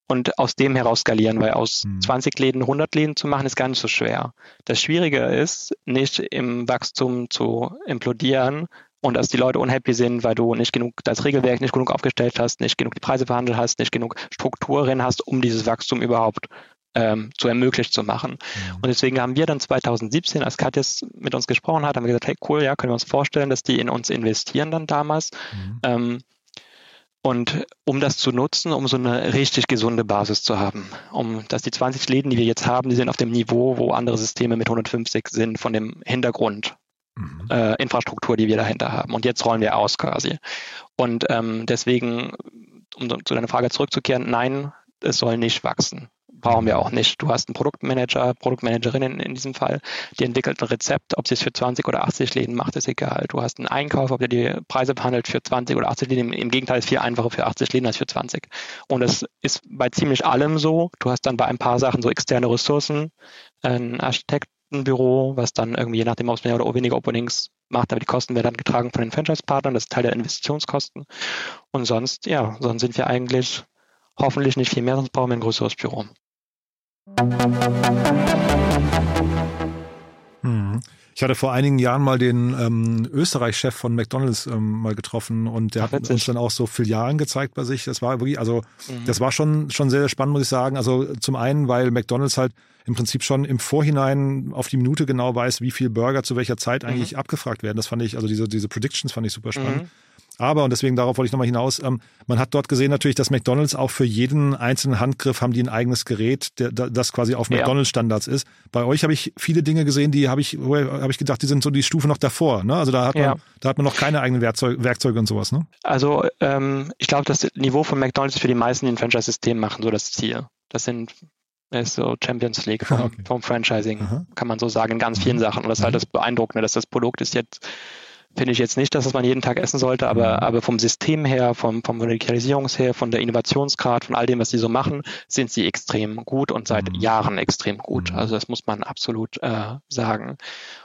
Speaker 4: und aus dem heraus skalieren, weil aus mhm. 20 Läden 100 Läden zu machen, ist gar nicht so schwer. Das Schwierige ist, nicht im Wachstum zu implodieren und dass die Leute unhappy sind, weil du nicht genug das Regelwerk nicht genug aufgestellt hast, nicht genug die Preise verhandelt hast, nicht genug Strukturen hast, um dieses Wachstum überhaupt ähm, zu ermöglicht zu machen. Mhm. Und deswegen haben wir dann 2017, als Katjes mit uns gesprochen hat, haben wir gesagt, hey cool, ja, können wir uns vorstellen, dass die in uns investieren dann damals. Mhm. Ähm, und um das zu nutzen, um so eine richtig gesunde Basis zu haben, um dass die 20 Läden, die wir jetzt haben, die sind auf dem Niveau, wo andere Systeme mit 150 sind, von dem Hintergrund mhm. äh, Infrastruktur, die wir dahinter haben. Und jetzt rollen wir aus quasi. Und ähm, deswegen, um zu deiner Frage zurückzukehren, nein, es soll nicht wachsen brauchen wir auch nicht. Du hast einen Produktmanager, Produktmanagerin in, diesem Fall, die entwickelt ein Rezept, ob sie es für 20 oder 80 Läden macht, ist egal. Du hast einen Einkauf, ob der die Preise behandelt für 20 oder 80 Läden. Im, Im, Gegenteil ist viel einfacher für 80 Läden als für 20. Und das ist bei ziemlich allem so. Du hast dann bei ein paar Sachen so externe Ressourcen, ein Architektenbüro, was dann irgendwie je nachdem, ob es mehr oder weniger Openings macht, aber die Kosten werden dann getragen von den Franchise-Partnern, das ist Teil der Investitionskosten. Und sonst, ja, sonst sind wir eigentlich hoffentlich nicht viel mehr, sonst brauchen wir ein größeres Büro.
Speaker 3: Hm. Ich hatte vor einigen Jahren mal den ähm, Österreich-Chef von McDonalds ähm, mal getroffen und der Ach, hat uns dann auch so Filialen gezeigt bei sich. Das war wirklich, also mhm. das war schon schon sehr, sehr spannend, muss ich sagen. Also zum einen, weil McDonalds halt im Prinzip schon im Vorhinein auf die Minute genau weiß, wie viel Burger zu welcher Zeit mhm. eigentlich mhm. abgefragt werden. Das fand ich, also diese diese Predictions fand ich super spannend. Mhm. Aber, und deswegen darauf wollte ich nochmal hinaus, ähm, man hat dort gesehen natürlich, dass McDonalds auch für jeden einzelnen Handgriff haben die ein eigenes Gerät, der, das quasi auf McDonalds-Standards ist. Bei euch habe ich viele Dinge gesehen, die habe ich, habe ich gedacht, die sind so die Stufe noch davor. Ne? Also da hat, man, ja. da hat man noch keine eigenen Werkzeug, Werkzeuge und sowas. Ne?
Speaker 4: Also ähm, ich glaube, das Niveau von McDonalds für die meisten, die ein Franchise-System machen, so das Ziel. Das sind ist so Champions League vom, okay. vom Franchising, Aha. kann man so sagen, in ganz vielen mhm. Sachen. Und das ist halt das Beeindruckende, dass das Produkt ist jetzt finde ich jetzt nicht, dass es man jeden Tag essen sollte, aber, mhm. aber vom System her, vom, vom Radikalisierungs her, von der Innovationsgrad, von all dem, was sie so machen, sind sie extrem gut und seit mhm. Jahren extrem gut. Mhm. Also das muss man absolut äh, sagen.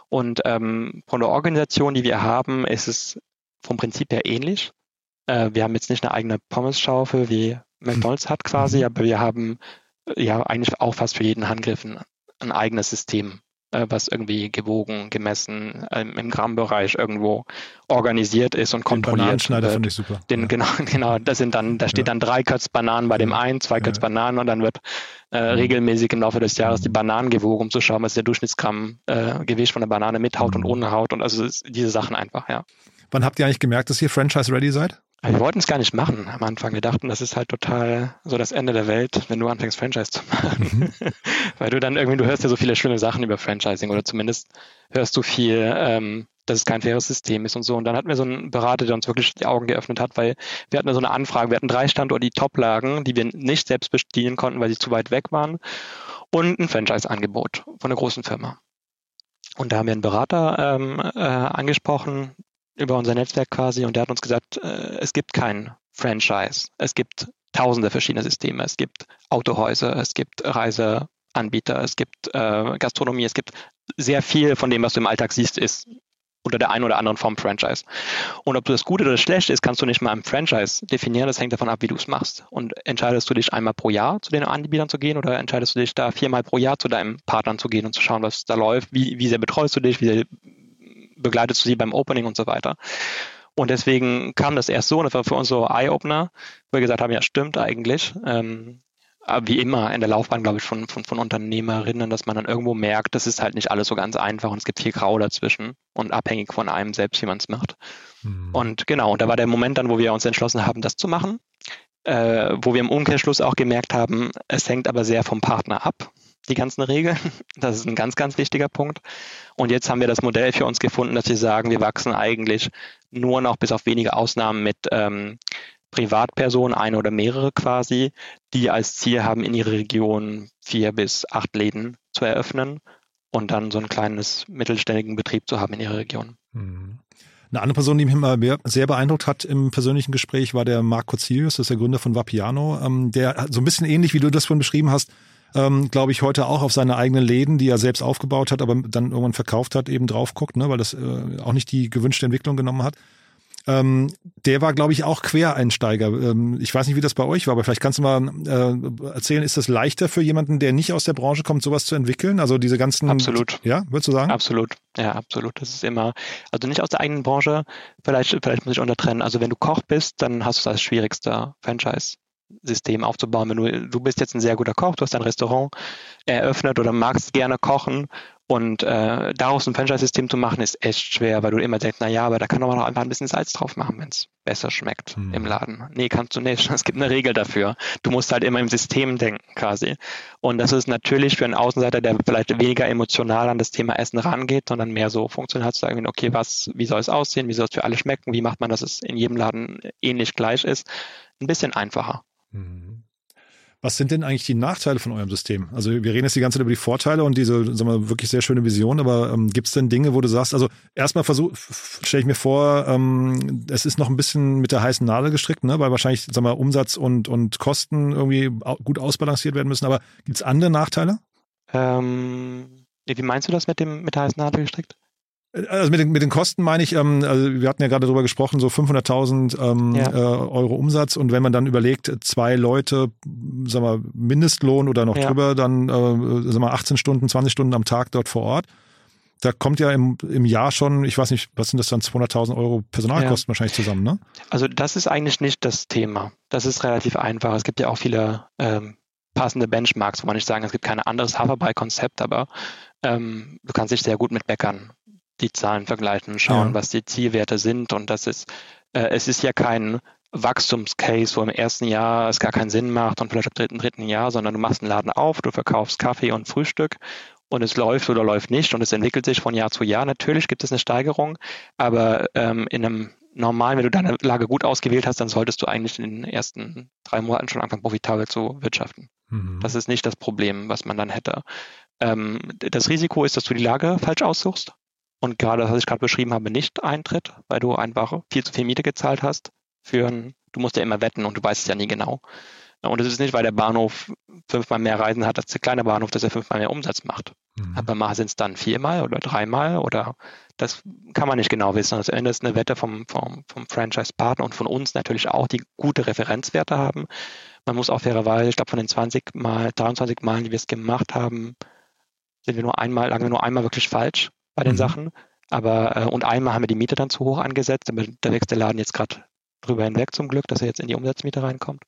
Speaker 4: Und ähm, von der Organisation, die wir haben, ist es vom Prinzip her ähnlich. Äh, wir haben jetzt nicht eine eigene Pommes-Schaufel, wie McDonald's hat quasi, mhm. aber wir haben äh, ja eigentlich auch fast für jeden Handgriff ein, ein eigenes System was irgendwie gewogen, gemessen, ähm, im Grammbereich irgendwo organisiert ist und kontrolliert. Den
Speaker 3: Bananenschneider finde ich super.
Speaker 4: Den, ja. Genau, genau. Das sind dann, da steht ja. dann drei Kötz Bananen bei dem einen, zwei Kötz ja. Bananen und dann wird äh, regelmäßig im Laufe des Jahres die Bananen gewogen, um zu schauen, was der Durchschnittsgramm äh, Gewicht von der Banane mit Haut mhm. und ohne Haut und also diese Sachen einfach, ja.
Speaker 3: Wann habt ihr eigentlich gemerkt, dass ihr Franchise-ready seid?
Speaker 4: Wir wollten es gar nicht machen am Anfang. Wir dachten, das ist halt total so das Ende der Welt, wenn du anfängst, Franchise zu machen. Mhm. Weil du dann irgendwie, du hörst ja so viele schöne Sachen über Franchising oder zumindest hörst du viel, ähm, dass es kein faires System ist und so. Und dann hatten wir so einen Berater, der uns wirklich die Augen geöffnet hat, weil wir hatten so eine Anfrage. Wir hatten drei Standorte, die top lagen, die wir nicht selbst bedienen konnten, weil sie zu weit weg waren. Und ein Franchise-Angebot von einer großen Firma. Und da haben wir einen Berater ähm, äh, angesprochen, über unser Netzwerk quasi und der hat uns gesagt, äh, es gibt kein Franchise. Es gibt tausende verschiedene Systeme. Es gibt Autohäuser, es gibt Reiseanbieter, es gibt äh, Gastronomie, es gibt sehr viel von dem, was du im Alltag siehst, ist unter der einen oder anderen Form Franchise. Und ob das gut oder schlecht ist, kannst du nicht mal im Franchise definieren. Das hängt davon ab, wie du es machst. Und entscheidest du dich einmal pro Jahr zu den Anbietern zu gehen oder entscheidest du dich da viermal pro Jahr zu deinem Partnern zu gehen und zu schauen, was da läuft, wie, wie sehr betreust du dich, wie sehr begleitest du sie beim Opening und so weiter. Und deswegen kam das erst so und das war für uns so Eye-Opener, wo wir gesagt haben, ja, stimmt eigentlich. Ähm, wie immer in der Laufbahn, glaube ich, von, von, von Unternehmerinnen, dass man dann irgendwo merkt, das ist halt nicht alles so ganz einfach und es gibt viel Grau dazwischen und abhängig von einem selbst, wie man es macht. Mhm. Und genau, und da war der Moment dann, wo wir uns entschlossen haben, das zu machen, äh, wo wir im Umkehrschluss auch gemerkt haben, es hängt aber sehr vom Partner ab die ganzen Regeln. Das ist ein ganz, ganz wichtiger Punkt. Und jetzt haben wir das Modell für uns gefunden, dass wir sagen, wir wachsen eigentlich nur noch bis auf wenige Ausnahmen mit ähm, Privatpersonen, eine oder mehrere quasi, die als Ziel haben, in ihrer Region vier bis acht Läden zu eröffnen und dann so ein kleines mittelständigen Betrieb zu haben in ihrer Region.
Speaker 3: Mhm. Eine andere Person, die mich immer sehr beeindruckt hat im persönlichen Gespräch, war der Marc Cozilius, das ist der Gründer von Vapiano, ähm, der so ein bisschen ähnlich, wie du das vorhin beschrieben hast, ähm, glaube ich, heute auch auf seine eigenen Läden, die er selbst aufgebaut hat, aber dann irgendwann verkauft hat, eben drauf guckt, ne, weil das äh, auch nicht die gewünschte Entwicklung genommen hat. ähm, der war, glaube ich, auch Quereinsteiger. Ähm, ich weiß nicht, wie das bei euch war, aber vielleicht kannst du mal äh, erzählen, ist das leichter für jemanden, der nicht aus der Branche kommt, sowas zu entwickeln? Also diese ganzen.
Speaker 4: Absolut.
Speaker 3: Ja, würdest du sagen?
Speaker 4: Absolut. Ja, absolut. Das ist immer, also nicht aus der eigenen Branche, vielleicht, vielleicht muss ich untertrennen. Also wenn du Koch bist, dann hast du das schwierigste Franchise. System aufzubauen. Wenn du, du bist jetzt ein sehr guter Koch, du hast ein Restaurant eröffnet oder magst gerne kochen und äh, daraus ein Franchise-System zu machen, ist echt schwer, weil du immer denkst, na ja, aber da kann man doch einfach ein bisschen Salz drauf machen, wenn es besser schmeckt hm. im Laden. Nee, kannst du nicht. Es gibt eine Regel dafür. Du musst halt immer im System denken quasi. Und das ist natürlich für einen Außenseiter, der vielleicht weniger emotional an das Thema Essen rangeht, sondern mehr so funktional zu sagen, okay, was, wie soll es aussehen, wie soll es für alle schmecken, wie macht man, dass es in jedem Laden ähnlich gleich ist, ein bisschen einfacher. Mhm.
Speaker 3: Was sind denn eigentlich die Nachteile von eurem System? Also wir reden jetzt die ganze Zeit über die Vorteile und diese, sagen wir, wirklich sehr schöne Vision, aber ähm, gibt es denn Dinge, wo du sagst, also erstmal versuch, stelle ich mir vor, ähm, es ist noch ein bisschen mit der heißen Nadel gestrickt, ne? weil wahrscheinlich, sagen wir, Umsatz und, und Kosten irgendwie gut ausbalanciert werden müssen, aber gibt es andere Nachteile?
Speaker 4: Ähm, wie meinst du das mit dem mit der heißen Nadel gestrickt?
Speaker 3: Also mit den, mit den Kosten meine ich, ähm, also wir hatten ja gerade darüber gesprochen, so 500.000 ähm, ja. äh, Euro Umsatz und wenn man dann überlegt, zwei Leute, sagen wir Mindestlohn oder noch ja. drüber, dann äh, sagen wir 18 Stunden, 20 Stunden am Tag dort vor Ort. Da kommt ja im, im Jahr schon, ich weiß nicht, was sind das dann, 200.000 Euro Personalkosten ja. wahrscheinlich zusammen, ne?
Speaker 4: Also das ist eigentlich nicht das Thema. Das ist relativ einfach. Es gibt ja auch viele ähm, passende Benchmarks, wo man nicht sagen, es gibt kein anderes Hoverby-Konzept, aber ähm, du kannst dich sehr gut mit Bäckern die Zahlen vergleichen, schauen, ja. was die Zielwerte sind. Und das ist, äh, es ist ja kein Wachstumscase, wo im ersten Jahr es gar keinen Sinn macht und vielleicht im dritten, dritten Jahr, sondern du machst einen Laden auf, du verkaufst Kaffee und Frühstück und es läuft oder läuft nicht und es entwickelt sich von Jahr zu Jahr. Natürlich gibt es eine Steigerung, aber ähm, in einem normalen, wenn du deine Lage gut ausgewählt hast, dann solltest du eigentlich in den ersten drei Monaten schon anfangen, profitabel zu wirtschaften. Mhm. Das ist nicht das Problem, was man dann hätte. Ähm, das Risiko ist, dass du die Lage falsch aussuchst und gerade das, was ich gerade beschrieben habe, nicht eintritt, weil du einfach viel zu viel Miete gezahlt hast für ein, du musst ja immer wetten und du weißt es ja nie genau. Und es ist nicht, weil der Bahnhof fünfmal mehr Reisen hat als der kleine Bahnhof, dass er fünfmal mehr Umsatz macht. Mhm. Aber mal sind es dann viermal oder dreimal oder das kann man nicht genau wissen. Also am Ende ist eine Wette vom, vom, vom Franchise-Partner und von uns natürlich auch, die gute Referenzwerte haben. Man muss auch fairerweise, ich glaube von den 20 Mal, 23 Malen, die wir es gemacht haben, sind wir nur einmal, lagen wir nur einmal wirklich falsch bei den mhm. Sachen. Aber äh, und einmal haben wir die Miete dann zu hoch angesetzt, aber da wächst der Laden jetzt gerade drüber hinweg zum Glück, dass er jetzt in die Umsatzmiete reinkommt.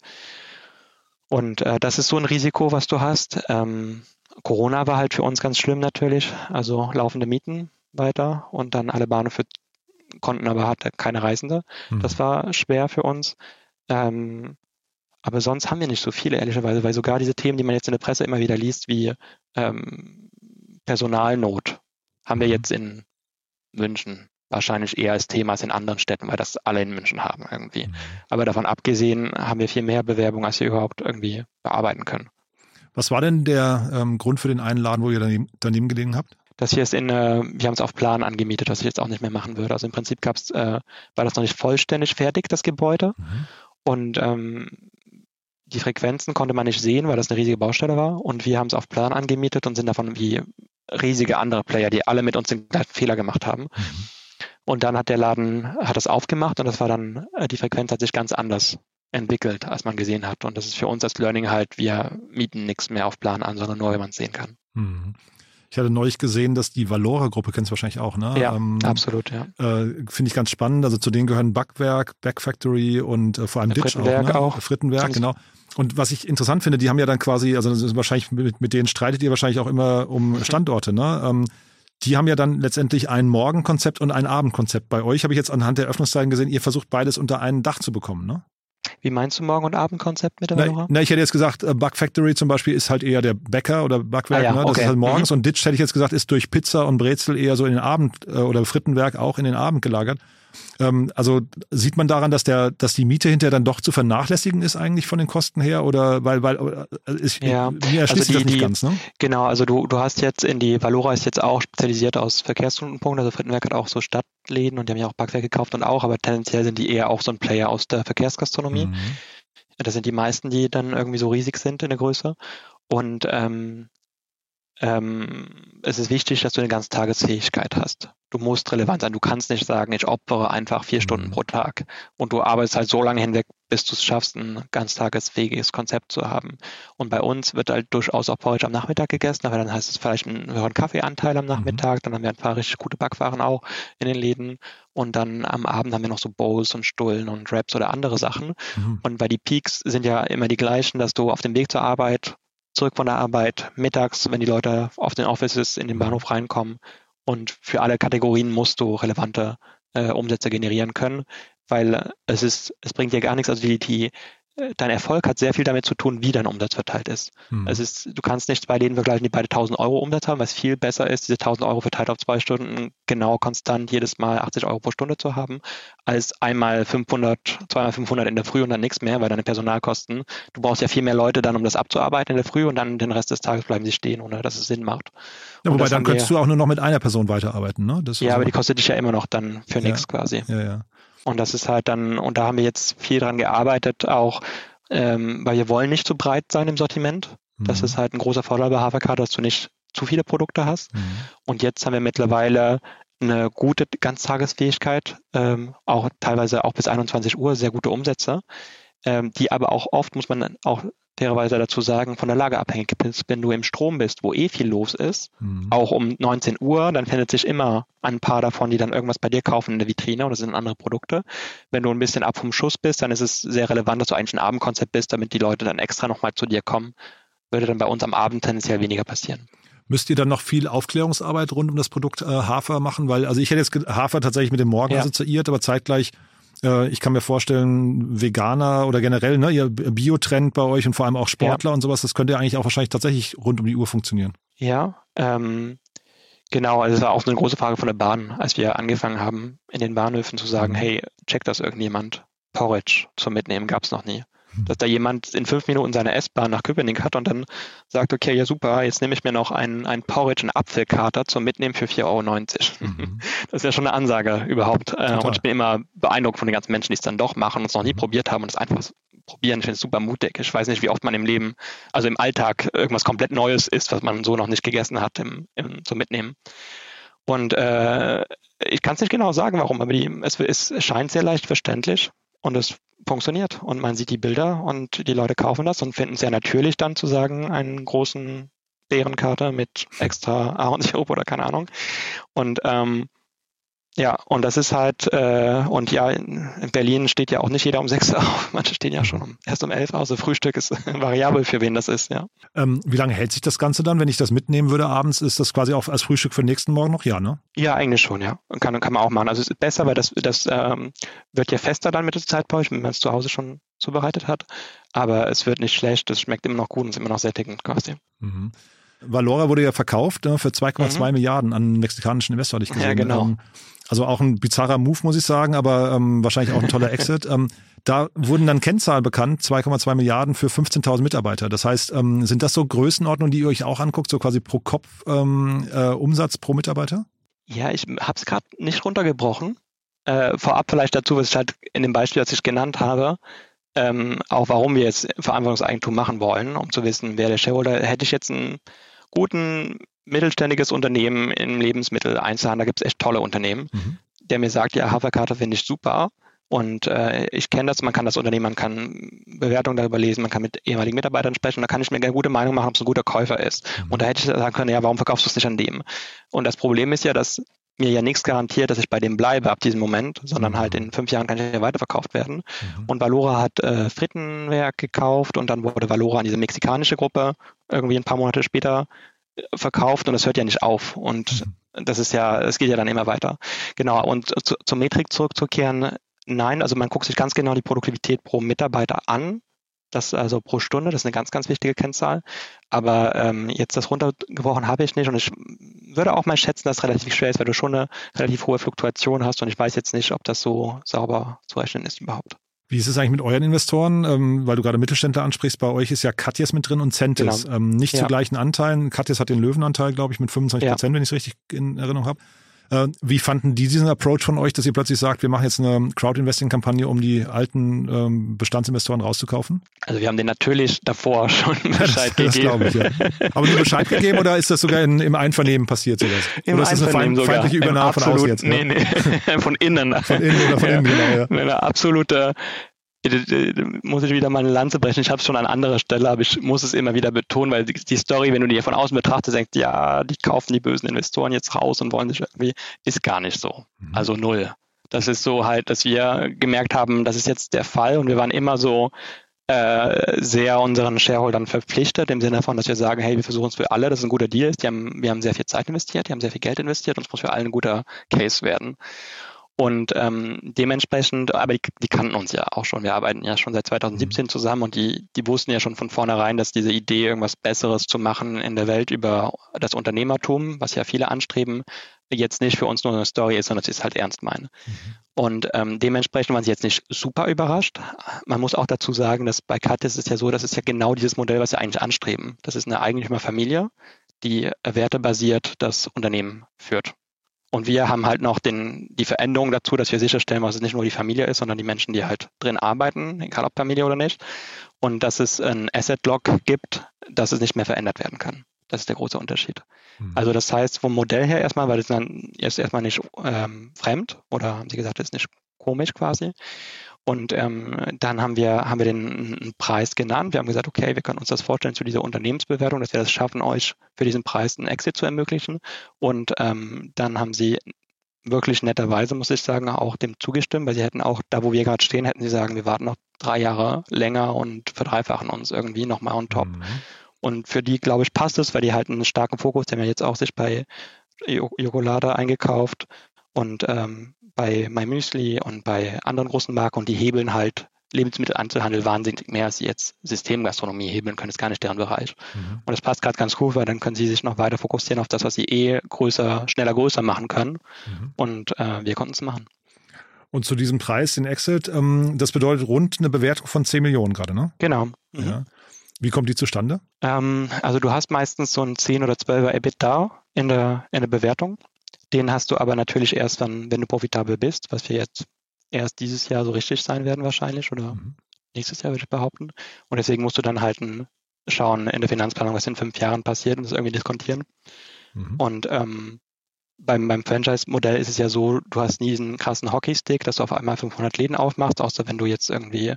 Speaker 4: Und äh, das ist so ein Risiko, was du hast. Ähm, Corona war halt für uns ganz schlimm natürlich, also laufende Mieten weiter und dann alle Bahnhöfe konnten aber hatte keine Reisende. Mhm. Das war schwer für uns. Ähm, aber sonst haben wir nicht so viele, ehrlicherweise, weil sogar diese Themen, die man jetzt in der Presse immer wieder liest, wie ähm, Personalnot haben wir mhm. jetzt in München wahrscheinlich eher als Thema als in anderen Städten, weil das alle in München haben irgendwie. Mhm. Aber davon abgesehen haben wir viel mehr Bewerbungen, als wir überhaupt irgendwie bearbeiten können.
Speaker 3: Was war denn der ähm, Grund für den Einladen, wo ihr daneben, daneben gelegen habt?
Speaker 4: Das hier ist in, äh, wir haben es auf Plan angemietet, was ich jetzt auch nicht mehr machen würde. Also im Prinzip gab's, äh, war das noch nicht vollständig fertig, das Gebäude. Mhm. Und ähm, die Frequenzen konnte man nicht sehen, weil das eine riesige Baustelle war. Und wir haben es auf Plan angemietet und sind davon wie riesige andere Player, die alle mit uns den gleichen Fehler gemacht haben. Mhm. Und dann hat der Laden, hat das aufgemacht und das war dann, äh, die Frequenz hat sich ganz anders entwickelt, als man gesehen hat. Und das ist für uns als Learning halt, wir mieten nichts mehr auf Plan an, sondern nur, wenn man es sehen kann. Mhm.
Speaker 3: Ich hatte neulich gesehen, dass die Valora-Gruppe, kennst du wahrscheinlich auch, ne?
Speaker 4: Ja, ähm, absolut, ja.
Speaker 3: Äh, Finde ich ganz spannend. Also zu denen gehören Backwerk, Backfactory und äh, vor allem Ditch
Speaker 4: auch. Ne? auch.
Speaker 3: Frittenwerk, genau. Und was ich interessant finde, die haben ja dann quasi, also wahrscheinlich mit, mit denen streitet ihr wahrscheinlich auch immer um Standorte, ne? Ähm, die haben ja dann letztendlich ein Morgenkonzept und ein Abendkonzept. Bei euch habe ich jetzt anhand der Öffnungszeiten gesehen, ihr versucht beides unter ein Dach zu bekommen, ne?
Speaker 4: Wie meinst du Morgen- und Abendkonzept mit der
Speaker 3: na, na, ich hätte jetzt gesagt, äh, Bug Factory zum Beispiel ist halt eher der Bäcker oder Backwerk, ah, ja, ne? das okay. ist halt morgens. Mhm. Und Ditch hätte ich jetzt gesagt, ist durch Pizza und Brezel eher so in den Abend äh, oder Frittenwerk auch in den Abend gelagert. Ähm, also sieht man daran, dass der, dass die Miete hinterher dann doch zu vernachlässigen ist eigentlich von den Kosten her oder weil, weil äh, ich,
Speaker 4: ja, mir erschließt also die, das nicht die, ganz, ne? Genau, also du, du hast jetzt in die Valora ist jetzt auch spezialisiert aus Verkehrsstundenpunkten, also Frittenwerk hat auch so Stadtläden und die haben ja auch Backwerke gekauft und auch, aber tendenziell sind die eher auch so ein Player aus der Verkehrsgastronomie. Mhm. Das sind die meisten, die dann irgendwie so riesig sind in der Größe. Und ähm, ähm, es ist wichtig, dass du eine Ganztagesfähigkeit hast. Du musst relevant sein. Du kannst nicht sagen, ich opfere einfach vier Stunden mhm. pro Tag und du arbeitest halt so lange hinweg, bis du es schaffst, ein ganztagesfähiges Konzept zu haben. Und bei uns wird halt durchaus auch Porridge am Nachmittag gegessen, aber dann heißt es vielleicht einen höheren Kaffeeanteil am mhm. Nachmittag, dann haben wir ein paar richtig gute Backwaren auch in den Läden und dann am Abend haben wir noch so Bowls und Stullen und Wraps oder andere Sachen. Mhm. Und weil die Peaks sind ja immer die gleichen, dass du auf dem Weg zur Arbeit zurück von der Arbeit, mittags, wenn die Leute auf den Offices in den Bahnhof reinkommen und für alle Kategorien musst du relevante äh, Umsätze generieren können, weil es ist, es bringt dir gar nichts. Also die, die dein Erfolg hat sehr viel damit zu tun, wie dein Umsatz verteilt ist. Hm. Es ist, du kannst nicht zwei Läden vergleichen, die beide 1000 Euro Umsatz haben, was viel besser ist, diese 1000 Euro verteilt auf zwei Stunden genau konstant jedes Mal 80 Euro pro Stunde zu haben, als einmal 500, zweimal 500 in der Früh und dann nichts mehr, weil deine Personalkosten, du brauchst ja viel mehr Leute dann, um das abzuarbeiten in der Früh und dann den Rest des Tages bleiben sie stehen, ohne dass es Sinn macht.
Speaker 3: Ja, wobei dann könntest wir, du auch nur noch mit einer Person weiterarbeiten, ne?
Speaker 4: ja, aber die kostet dich ja immer noch dann für ja, nichts quasi.
Speaker 3: Ja, ja.
Speaker 4: Und das ist halt dann, und da haben wir jetzt viel dran gearbeitet, auch ähm, weil wir wollen nicht zu breit sein im Sortiment. Mhm. Das ist halt ein großer Vorteil bei Haferkarte, dass du nicht zu viele Produkte hast. Mhm. Und jetzt haben wir mittlerweile eine gute Ganztagesfähigkeit, ähm, auch teilweise auch bis 21 Uhr sehr gute Umsätze, ähm, die aber auch oft, muss man auch fairerweise dazu sagen, von der Lage abhängig ist. Wenn du im Strom bist, wo eh viel los ist, mhm. auch um 19 Uhr, dann findet sich immer ein paar davon, die dann irgendwas bei dir kaufen in der Vitrine oder sind andere Produkte. Wenn du ein bisschen ab vom Schuss bist, dann ist es sehr relevant, dass du eigentlich ein Abendkonzept bist, damit die Leute dann extra nochmal zu dir kommen. Würde dann bei uns am Abend tendenziell weniger passieren.
Speaker 3: Müsst ihr dann noch viel Aufklärungsarbeit rund um das Produkt äh, Hafer machen? Weil, also ich hätte jetzt Hafer tatsächlich mit dem Morgen ja. assoziiert, aber zeitgleich äh, ich kann mir vorstellen, Veganer oder generell, ne, ihr Biotrend bei euch und vor allem auch Sportler ja. und sowas, das könnte ja eigentlich auch wahrscheinlich tatsächlich rund um die Uhr funktionieren.
Speaker 4: Ja, ähm, genau. Also es war auch so eine große Frage von der Bahn, als wir angefangen haben, in den Bahnhöfen zu sagen, mhm. hey, checkt das irgendjemand? Porridge zum Mitnehmen gab es noch nie. Dass da jemand in fünf Minuten seine S-Bahn nach Köpenick hat und dann sagt, okay, ja super, jetzt nehme ich mir noch ein, ein Porridge, einen Apfelkater zum Mitnehmen für 4,90 Euro. Mhm. Das ist ja schon eine Ansage überhaupt. Äh, Total. Und ich bin immer beeindruckt von den ganzen Menschen, die es dann doch machen und es noch nie mhm. probiert haben und es einfach probieren. Ich finde es super mutig. Ich weiß nicht, wie oft man im Leben, also im Alltag, irgendwas komplett Neues isst, was man so noch nicht gegessen hat im, im, zum Mitnehmen. Und äh, ich kann es nicht genau sagen, warum, aber die, es, es scheint sehr leicht verständlich und es funktioniert und man sieht die Bilder und die Leute kaufen das und finden es ja natürlich dann zu sagen, einen großen Bärenkarte mit extra Ahornsirup oder keine Ahnung. Und ähm, ja, und das ist halt, äh, und ja, in Berlin steht ja auch nicht jeder um sechs auf. Manche stehen ja schon um, erst um elf Also Frühstück ist variabel, für wen das ist, ja.
Speaker 3: Ähm, wie lange hält sich das Ganze dann, wenn ich das mitnehmen würde abends? Ist das quasi auch als Frühstück für den nächsten Morgen noch? Ja, ne?
Speaker 4: Ja, eigentlich schon, ja. Kann, kann man auch machen. Also es ist besser, weil das, das ähm, wird ja fester dann mit der Zeit bei euch, wenn man es zu Hause schon zubereitet hat. Aber es wird nicht schlecht, es schmeckt immer noch gut und ist immer noch sättigend quasi.
Speaker 3: Mhm. Valora wurde ja verkauft ne, für 2,2 mhm. Milliarden an einen mexikanischen Investor, hatte ich gesehen.
Speaker 4: Ja, genau.
Speaker 3: Ähm, also auch ein bizarrer Move, muss ich sagen, aber ähm, wahrscheinlich auch ein toller Exit. ähm, da wurden dann Kennzahlen bekannt, 2,2 Milliarden für 15.000 Mitarbeiter. Das heißt, ähm, sind das so Größenordnungen, die ihr euch auch anguckt, so quasi pro Kopf ähm, äh, Umsatz pro Mitarbeiter?
Speaker 4: Ja, ich habe es gerade nicht runtergebrochen. Äh, vorab vielleicht dazu, was ich halt in dem Beispiel, das ich genannt habe, ähm, auch warum wir jetzt Verantwortungseigentum machen wollen, um zu wissen, wer der Shareholder, hätte ich jetzt einen guten mittelständiges Unternehmen im Lebensmitteleinzelhandel, da gibt es echt tolle Unternehmen, mhm. der mir sagt, ja, Haferkarte finde ich super. Und äh, ich kenne das, man kann das Unternehmen, man kann Bewertungen darüber lesen, man kann mit ehemaligen Mitarbeitern sprechen, da kann ich mir eine gute Meinung machen, ob es ein guter Käufer ist. Mhm. Und da hätte ich sagen können, ja, warum verkaufst du es nicht an dem? Und das Problem ist ja, dass mir ja nichts garantiert, dass ich bei dem bleibe ab diesem Moment, sondern mhm. halt in fünf Jahren kann ich ja weiterverkauft werden. Mhm. Und Valora hat äh, Frittenwerk gekauft und dann wurde Valora an diese mexikanische Gruppe irgendwie ein paar Monate später verkauft und es hört ja nicht auf. Und mhm. das ist ja, es geht ja dann immer weiter. Genau. Und zu, zur Metrik zurückzukehren, nein, also man guckt sich ganz genau die Produktivität pro Mitarbeiter an. Das also pro Stunde, das ist eine ganz, ganz wichtige Kennzahl. Aber ähm, jetzt das runtergebrochen habe ich nicht und ich würde auch mal schätzen, dass es relativ schwer ist, weil du schon eine relativ hohe Fluktuation hast und ich weiß jetzt nicht, ob das so sauber zu rechnen ist überhaupt.
Speaker 3: Wie ist es eigentlich mit euren Investoren? Ähm, weil du gerade Mittelständler ansprichst, bei euch ist ja Katjes mit drin und Centis. Genau. Ähm, nicht ja. zu gleichen Anteilen. Katjes hat den Löwenanteil, glaube ich, mit 25 Prozent, ja. wenn ich es richtig in Erinnerung habe. Äh, wie fanden die diesen Approach von euch, dass ihr plötzlich sagt, wir machen jetzt eine Crowd-Investing-Kampagne, um die alten ähm, Bestandsinvestoren rauszukaufen?
Speaker 4: Also wir haben denen natürlich davor schon Bescheid
Speaker 3: das,
Speaker 4: gegeben.
Speaker 3: Das ich, ja. Aber nur Bescheid gegeben oder ist das sogar in, im Einvernehmen passiert sowas?
Speaker 4: Im
Speaker 3: oder ist das eine
Speaker 4: sogar.
Speaker 3: feindliche Übernahme von außen jetzt?
Speaker 4: Nee, nee, von innen.
Speaker 3: Von innen oder von innen, genau, ja.
Speaker 4: Eine absolute muss ich wieder mal eine Lanze brechen. Ich habe es schon an anderer Stelle, aber ich muss es immer wieder betonen, weil die, die Story, wenn du die von außen betrachtest, denkst, ja, die kaufen die bösen Investoren jetzt raus und wollen sich irgendwie, ist gar nicht so. Mhm. Also null. Das ist so halt, dass wir gemerkt haben, das ist jetzt der Fall und wir waren immer so äh, sehr unseren Shareholdern verpflichtet, im Sinne von, dass wir sagen, hey, wir versuchen es für alle, dass es ein guter Deal ist. Die haben, wir haben sehr viel Zeit investiert, die haben sehr viel Geld investiert und es muss für alle ein guter Case werden. Und ähm, dementsprechend, aber die, die, kannten uns ja auch schon. Wir arbeiten ja schon seit 2017 mhm. zusammen und die, die wussten ja schon von vornherein, dass diese Idee, irgendwas Besseres zu machen in der Welt über das Unternehmertum, was ja viele anstreben, jetzt nicht für uns nur eine Story ist, sondern ich es halt ernst meine. Mhm. Und ähm, dementsprechend waren sie jetzt nicht super überrascht. Man muss auch dazu sagen, dass bei Katis ist es ja so, das ist ja genau dieses Modell, was wir eigentlich anstreben. Das ist eine Eigentümerfamilie, die wertebasiert das Unternehmen führt. Und wir haben halt noch den, die Veränderung dazu, dass wir sicherstellen, dass es nicht nur die Familie ist, sondern die Menschen, die halt drin arbeiten, egal ob Familie oder nicht. Und dass es ein Asset-Log gibt, dass es nicht mehr verändert werden kann. Das ist der große Unterschied. Mhm. Also das heißt, vom Modell her erstmal, weil es dann ist erstmal nicht ähm, fremd oder haben Sie gesagt, es ist nicht komisch quasi. Und ähm, dann haben wir, haben wir den einen Preis genannt. Wir haben gesagt, okay, wir können uns das vorstellen zu dieser Unternehmensbewertung, dass wir das schaffen, euch für diesen Preis einen Exit zu ermöglichen. Und ähm, dann haben sie wirklich netterweise, muss ich sagen, auch dem zugestimmt, weil sie hätten auch, da wo wir gerade stehen, hätten sie sagen, wir warten noch drei Jahre länger und verdreifachen uns irgendwie nochmal on top. Mhm. Und für die, glaube ich, passt es, weil die halt einen starken Fokus, die haben ja jetzt auch sich bei Jokolade eingekauft und ähm, bei MyMüsli und bei anderen großen Marken und die hebeln halt Lebensmitteleinzelhandel wahnsinnig mehr als sie jetzt Systemgastronomie hebeln können, ist gar nicht deren Bereich. Mhm. Und das passt gerade ganz gut, weil dann können sie sich noch weiter fokussieren auf das, was sie eh größer, schneller größer machen können. Mhm. Und äh, wir konnten es machen.
Speaker 3: Und zu diesem Preis, den Exit, ähm, das bedeutet rund eine Bewertung von 10 Millionen gerade, ne?
Speaker 4: Genau. Mhm.
Speaker 3: Ja. Wie kommt die zustande?
Speaker 4: Ähm, also du hast meistens so ein 10 oder 12er EBITDA in der, in der Bewertung. Den hast du aber natürlich erst dann, wenn du profitabel bist, was wir jetzt erst dieses Jahr so richtig sein werden wahrscheinlich oder mhm. nächstes Jahr würde ich behaupten. Und deswegen musst du dann halt schauen in der Finanzplanung, was in fünf Jahren passiert und das irgendwie diskontieren. Mhm. Und ähm, beim, beim Franchise-Modell ist es ja so, du hast nie diesen krassen Hockeystick, dass du auf einmal 500 Läden aufmachst, außer wenn du jetzt irgendwie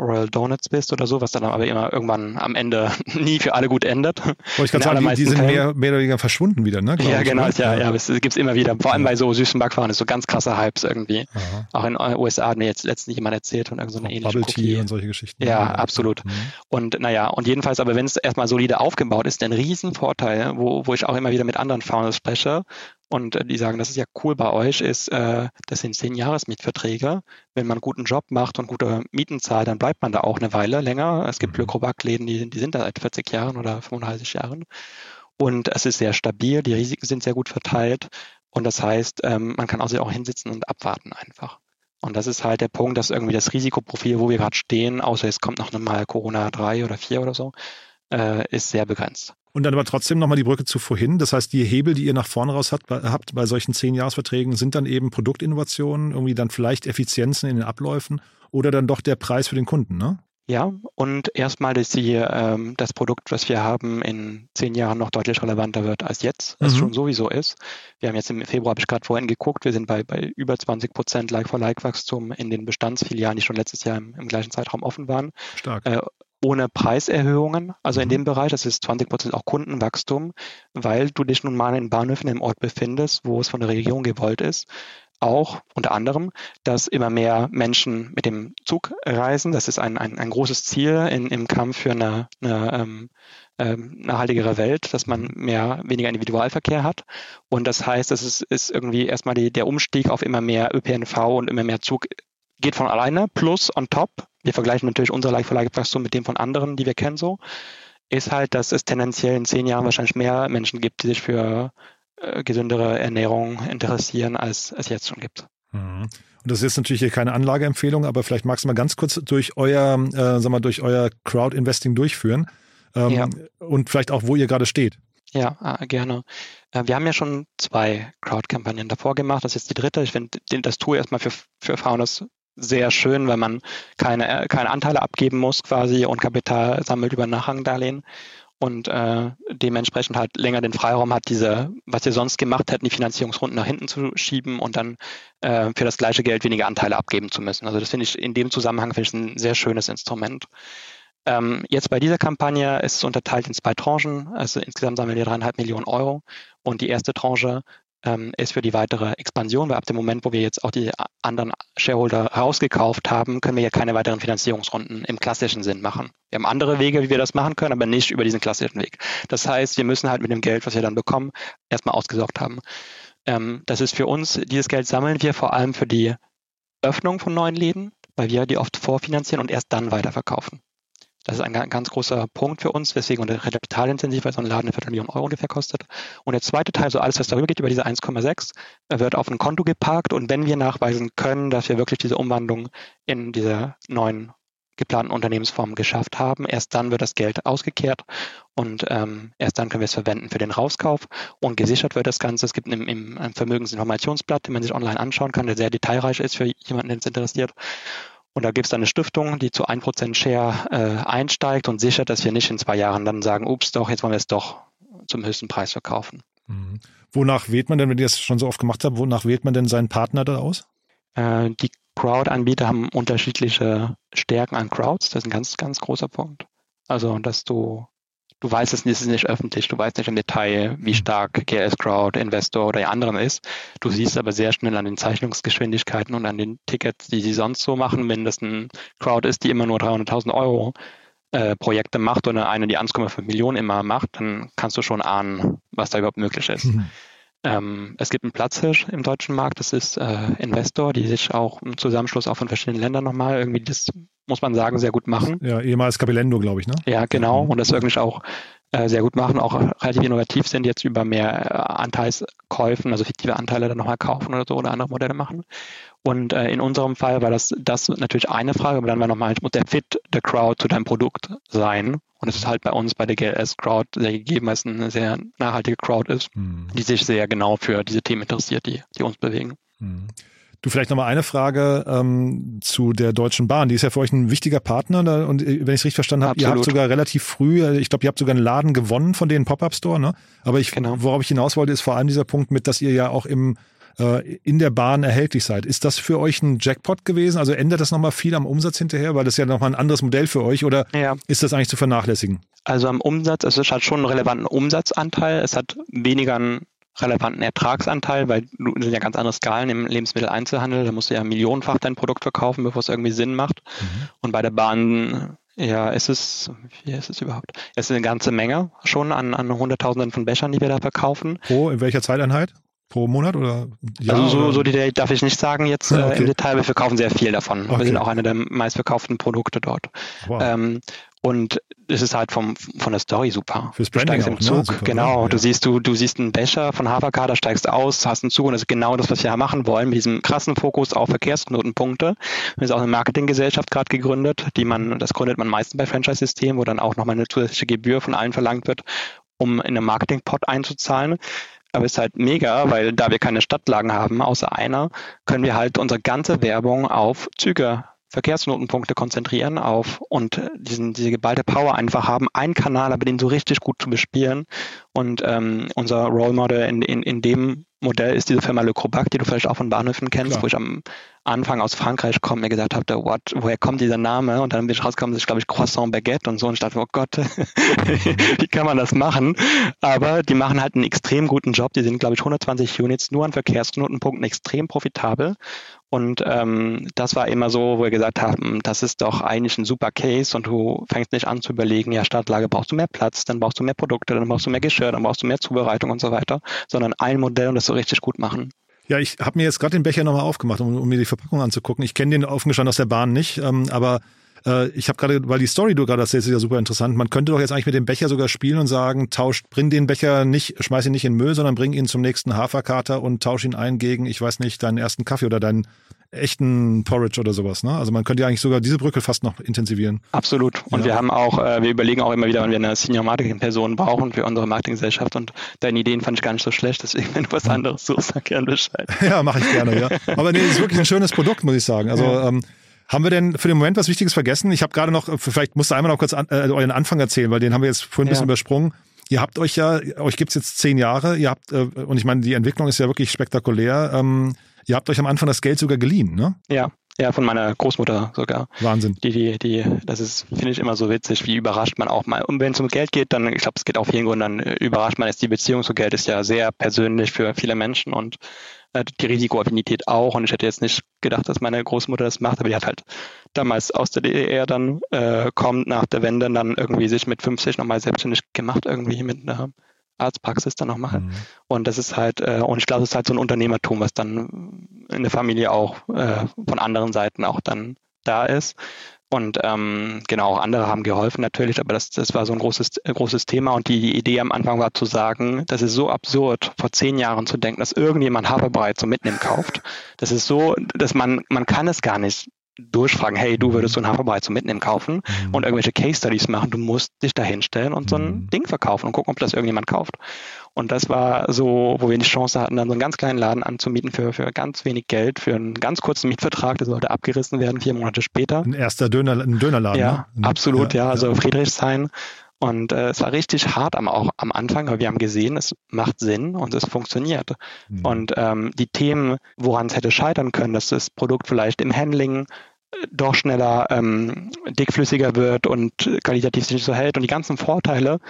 Speaker 4: Royal Donuts bist oder so, was dann aber immer irgendwann am Ende nie für alle gut endet.
Speaker 3: Wollte ich gerade sagen, die, die sind mehr, mehr oder weniger verschwunden wieder, ne?
Speaker 4: Ja, ich, genau, ja, ja, es gibt es immer wieder. Vor allem bei so süßen Backfahren ist so ganz krasse Hypes irgendwie. Aha. Auch in den USA hat mir jetzt letztens jemand erzählt von irgendeiner so ähnlichen
Speaker 3: Bubble Tea und solche Geschichten.
Speaker 4: Ja, ja. absolut. Mhm. Und naja, und jedenfalls, aber wenn es erstmal solide aufgebaut ist, ein Riesenvorteil, wo, wo ich auch immer wieder mit anderen Founders spreche, und äh, die sagen, das ist ja cool bei euch, ist, äh, das sind zehn Jahresmietverträge. Wenn man einen guten Job macht und gute Mieten zahlt, dann bleibt man da auch eine Weile länger. Es gibt mhm. die, die sind da seit 40 Jahren oder 35 Jahren. Und es ist sehr stabil, die Risiken sind sehr gut verteilt. Und das heißt, ähm, man kann auch sich auch hinsitzen und abwarten einfach. Und das ist halt der Punkt, dass irgendwie das Risikoprofil, wo wir gerade stehen, außer es kommt noch mal Corona 3 oder 4 oder so, äh, ist sehr begrenzt.
Speaker 3: Und dann aber trotzdem nochmal die Brücke zu vorhin. Das heißt, die Hebel, die ihr nach vorne raus habt, habt bei solchen Zehn-Jahres-Verträgen, sind dann eben Produktinnovationen, irgendwie dann vielleicht Effizienzen in den Abläufen oder dann doch der Preis für den Kunden, ne?
Speaker 4: Ja, und erstmal, dass sie, ähm, das Produkt, was wir haben, in zehn Jahren noch deutlich relevanter wird als jetzt, was mhm. schon sowieso ist. Wir haben jetzt im Februar, habe ich gerade vorhin geguckt, wir sind bei, bei über 20 Prozent Like-for-Like-Wachstum in den Bestandsfilialen, die schon letztes Jahr im, im gleichen Zeitraum offen waren.
Speaker 3: Stark. Äh,
Speaker 4: ohne Preiserhöhungen, also in mhm. dem Bereich, das ist 20 Prozent auch Kundenwachstum, weil du dich nun mal in Bahnhöfen im Ort befindest, wo es von der Regierung gewollt ist. Auch unter anderem, dass immer mehr Menschen mit dem Zug reisen. Das ist ein, ein, ein großes Ziel in, im Kampf für eine, eine ähm, ähm, nachhaltigere Welt, dass man mehr, weniger Individualverkehr hat. Und das heißt, das ist, ist irgendwie erstmal die, der Umstieg auf immer mehr ÖPNV und immer mehr Zug geht von alleine. Plus on top wir vergleichen natürlich unser Like-for-Like-Wachstum mit dem von anderen, die wir kennen so, ist halt, dass es tendenziell in zehn Jahren wahrscheinlich mehr Menschen gibt, die sich für äh, gesündere Ernährung interessieren, als es jetzt schon gibt.
Speaker 3: Mhm. Und das ist jetzt natürlich hier keine Anlageempfehlung, aber vielleicht magst du mal ganz kurz durch euer, äh, sag mal, durch euer Crowd-Investing durchführen ähm, ja. und vielleicht auch, wo ihr gerade steht.
Speaker 4: Ja, äh, gerne. Äh, wir haben ja schon zwei Crowd-Kampagnen davor gemacht. Das ist jetzt die dritte. Ich finde das Tool erstmal für, für Founders sehr schön, weil man keine, keine Anteile abgeben muss quasi und Kapital sammelt über Nachrangdarlehen und äh, dementsprechend halt länger den Freiraum hat, diese, was wir sonst gemacht hätten, die Finanzierungsrunden nach hinten zu schieben und dann äh, für das gleiche Geld weniger Anteile abgeben zu müssen. Also das finde ich in dem Zusammenhang ich ein sehr schönes Instrument. Ähm, jetzt bei dieser Kampagne ist es unterteilt in zwei Tranchen. Also insgesamt sammeln wir dreieinhalb Millionen Euro. Und die erste Tranche ähm, ist für die weitere Expansion, weil ab dem Moment, wo wir jetzt auch die anderen Shareholder rausgekauft haben, können wir ja keine weiteren Finanzierungsrunden im klassischen Sinn machen. Wir haben andere Wege, wie wir das machen können, aber nicht über diesen klassischen Weg. Das heißt, wir müssen halt mit dem Geld, was wir dann bekommen, erstmal ausgesorgt haben. Ähm, das ist für uns, dieses Geld sammeln wir vor allem für die Öffnung von neuen Läden, weil wir die oft vorfinanzieren und erst dann weiterverkaufen. Das ist ein ganz großer Punkt für uns, weswegen unser kapitalintensiv, weil so ein Laden eine Viertelmillion Euro ungefähr kostet. Und der zweite Teil, so alles, was darüber geht, über diese 1,6, wird auf ein Konto geparkt. Und wenn wir nachweisen können, dass wir wirklich diese Umwandlung in diese neuen geplanten Unternehmensformen geschafft haben, erst dann wird das Geld ausgekehrt und ähm, erst dann können wir es verwenden für den Rauskauf und gesichert wird das Ganze. Es gibt im, im Vermögensinformationsblatt, den man sich online anschauen kann, der sehr detailreich ist für jemanden, den es interessiert. Und da gibt es eine Stiftung, die zu 1% Share äh, einsteigt und sichert, dass wir nicht in zwei Jahren dann sagen, ups, doch, jetzt wollen wir es doch zum höchsten Preis verkaufen.
Speaker 3: Mhm. Wonach wählt man denn, wenn ihr das schon so oft gemacht habt, wonach wählt man denn seinen Partner da aus?
Speaker 4: Äh, die Crowd-Anbieter haben unterschiedliche Stärken an Crowds. Das ist ein ganz, ganz großer Punkt. Also, dass du du weißt es nicht, es ist nicht öffentlich, du weißt nicht im Detail, wie stark GLS Crowd, Investor oder die anderen ist. Du siehst aber sehr schnell an den Zeichnungsgeschwindigkeiten und an den Tickets, die sie sonst so machen, wenn das ein Crowd ist, die immer nur 300.000 Euro äh, Projekte macht oder eine, die 1,5 Millionen immer macht, dann kannst du schon ahnen, was da überhaupt möglich ist. Mhm. Ähm, es gibt einen Platzhirsch im deutschen Markt, das ist äh, Investor, die sich auch im Zusammenschluss auch von verschiedenen Ländern nochmal irgendwie das, muss man sagen, sehr gut machen.
Speaker 3: Ja, ehemals Capilendo, glaube ich, ne?
Speaker 4: Ja, genau. Und das wirklich auch äh, sehr gut machen, auch relativ innovativ sind, jetzt über mehr äh, Anteilskäufen, also fiktive Anteile dann nochmal kaufen oder so oder andere Modelle machen. Und äh, in unserem Fall war das, das natürlich eine Frage, aber dann war nochmal, muss der Fit der Crowd zu deinem Produkt sein? Und es ist halt bei uns bei der GLS Crowd sehr gegeben, weil es eine sehr nachhaltige Crowd ist, mhm. die sich sehr genau für diese Themen interessiert, die, die uns bewegen. Mhm.
Speaker 3: Du, vielleicht nochmal eine Frage ähm, zu der Deutschen Bahn. Die ist ja für euch ein wichtiger Partner. Da, und äh, wenn ich es richtig verstanden habe, ihr habt sogar relativ früh, äh, ich glaube, ihr habt sogar einen Laden gewonnen von denen Pop-Up-Store. Ne? Aber ich, genau. worauf ich hinaus wollte, ist vor allem dieser Punkt mit, dass ihr ja auch im äh, in der Bahn erhältlich seid. Ist das für euch ein Jackpot gewesen? Also ändert das nochmal viel am Umsatz hinterher? Weil das ja nochmal ein anderes Modell für euch oder ja. ist das eigentlich zu vernachlässigen?
Speaker 4: Also am Umsatz, also es hat schon einen relevanten Umsatzanteil. Es hat weniger einen relevanten Ertragsanteil, weil du sind ja ganz andere Skalen im Lebensmitteleinzelhandel. Da musst du ja millionenfach dein Produkt verkaufen, bevor es irgendwie Sinn macht. Mhm. Und bei der Bahn ja, es ist, wie ist es überhaupt? Es ist eine ganze Menge schon an, an Hunderttausenden von Bechern, die wir da verkaufen.
Speaker 3: Pro, in welcher Zeiteinheit? Pro Monat oder
Speaker 4: Jahr? Also so, oder? so Detail darf ich nicht sagen jetzt ja, okay. äh, im Detail. Wir verkaufen sehr viel davon. Okay. Wir sind auch einer der meistverkauften Produkte dort. Wow. Ähm, und es ist halt vom, von der Story super.
Speaker 3: Fürs Branding
Speaker 4: du steigst im Zug, ne? genau. Ja. Du siehst, du, du siehst einen Becher von Havercar, da steigst aus, hast einen Zug und das ist genau das, was wir machen wollen, mit diesem krassen Fokus auf Verkehrsknotenpunkte. Wir haben auch eine Marketinggesellschaft gerade gegründet, die man, das gründet man meistens bei Franchise-Systemen, wo dann auch nochmal eine zusätzliche Gebühr von allen verlangt wird, um in einen Marketing-Pot einzuzahlen. Aber es ist halt mega, weil da wir keine Stadtlagen haben, außer einer, können wir halt unsere ganze Werbung auf Züge Verkehrsknotenpunkte konzentrieren auf und diesen, diese geballte Power einfach haben, einen Kanal, aber den so richtig gut zu bespielen. Und ähm, unser Role Model in, in, in dem Modell ist diese Firma Le Crobac, die du vielleicht auch von Bahnhöfen kennst, Klar. wo ich am Anfang aus Frankreich komme, mir gesagt habe, what, woher kommt dieser Name? Und dann bin ich rausgekommen, das ist, glaube ich, Croissant Baguette und so. Und ich dachte, oh Gott, wie kann man das machen? Aber die machen halt einen extrem guten Job. Die sind, glaube ich, 120 Units nur an Verkehrsknotenpunkten extrem profitabel. Und ähm, das war immer so, wo wir gesagt haben, das ist doch eigentlich ein super Case und du fängst nicht an zu überlegen, ja, Startlage brauchst du mehr Platz, dann brauchst du mehr Produkte, dann brauchst du mehr Geschirr, dann brauchst du mehr Zubereitung und so weiter, sondern ein Modell und das so richtig gut machen.
Speaker 3: Ja, ich habe mir jetzt gerade den Becher nochmal aufgemacht, um, um, mir die Verpackung anzugucken. Ich kenne den offen gestanden aus der Bahn nicht, ähm, aber äh, ich habe gerade, weil die Story du gerade erzählst, ist ja super interessant. Man könnte doch jetzt eigentlich mit dem Becher sogar spielen und sagen, tauscht, bring den Becher nicht, schmeiß ihn nicht in Müll, sondern bring ihn zum nächsten Haferkater und tausch ihn ein gegen, ich weiß nicht, deinen ersten Kaffee oder deinen echten Porridge oder sowas. Ne? Also man könnte ja eigentlich sogar diese Brücke fast noch intensivieren.
Speaker 4: Absolut. Und ja. wir haben auch, äh, wir überlegen auch immer wieder, wenn wir eine Senior Marketing Person brauchen für unsere Marketinggesellschaft und deine Ideen fand ich gar nicht so schlecht, deswegen wenn du was anderes suchst, sag gerne Bescheid.
Speaker 3: Ja, mache ich gerne, ja. Aber nee, ist wirklich ein schönes Produkt, muss ich sagen. Also ähm, haben wir denn für den Moment was Wichtiges vergessen? Ich habe gerade noch, vielleicht musst du einmal noch kurz an, äh, euren Anfang erzählen, weil den haben wir jetzt vorhin ein bisschen übersprungen. Ihr habt euch ja, euch gibt's jetzt zehn Jahre, ihr habt, äh, und ich meine, die Entwicklung ist ja wirklich spektakulär. Ähm, ihr habt euch am Anfang das Geld sogar geliehen, ne?
Speaker 4: Ja, ja, von meiner Großmutter sogar.
Speaker 3: Wahnsinn.
Speaker 4: Die, die, die, das ist, finde ich immer so witzig, wie überrascht man auch mal. Und wenn es um Geld geht, dann, ich glaube, es geht auf jeden Grund, dann äh, überrascht man es. Die Beziehung zu Geld ist ja sehr persönlich für viele Menschen und äh, die Risikoaffinität auch. Und ich hätte jetzt nicht gedacht, dass meine Großmutter das macht, aber die hat halt damals aus der DDR dann äh, kommt nach der Wende dann irgendwie sich mit 50 nochmal selbstständig gemacht, irgendwie mit einer Arztpraxis dann noch machen. Mhm. Und das ist halt, äh, und ich glaube, das ist halt so ein Unternehmertum, was dann in der Familie auch äh, von anderen Seiten auch dann da ist. Und ähm, genau, auch andere haben geholfen natürlich, aber das, das war so ein großes, äh, großes Thema. Und die, die Idee am Anfang war zu sagen, das ist so absurd, vor zehn Jahren zu denken, dass irgendjemand Haferbrei zum Mitnehmen kauft. Das ist so, dass man, man kann es gar nicht durchfragen, hey, du würdest so ein Haferbrei zum Mitnehmen kaufen mhm. und irgendwelche Case Studies machen. Du musst dich da hinstellen und so ein mhm. Ding verkaufen und gucken, ob das irgendjemand kauft. Und das war so, wo wir die Chance hatten, dann so einen ganz kleinen Laden anzumieten für, für ganz wenig Geld, für einen ganz kurzen Mietvertrag, der sollte abgerissen werden, vier Monate später.
Speaker 3: Ein erster Döner, ein Dönerladen.
Speaker 4: Ja, ne? absolut, ja, ja, also Friedrichshain. Und äh, es war richtig hart am, auch am Anfang, aber wir haben gesehen, es macht Sinn und es funktioniert. Mhm. Und ähm, die Themen, woran es hätte scheitern können, dass das Produkt vielleicht im Handling äh, doch schneller ähm, dickflüssiger wird und qualitativ sich nicht so hält und die ganzen Vorteile,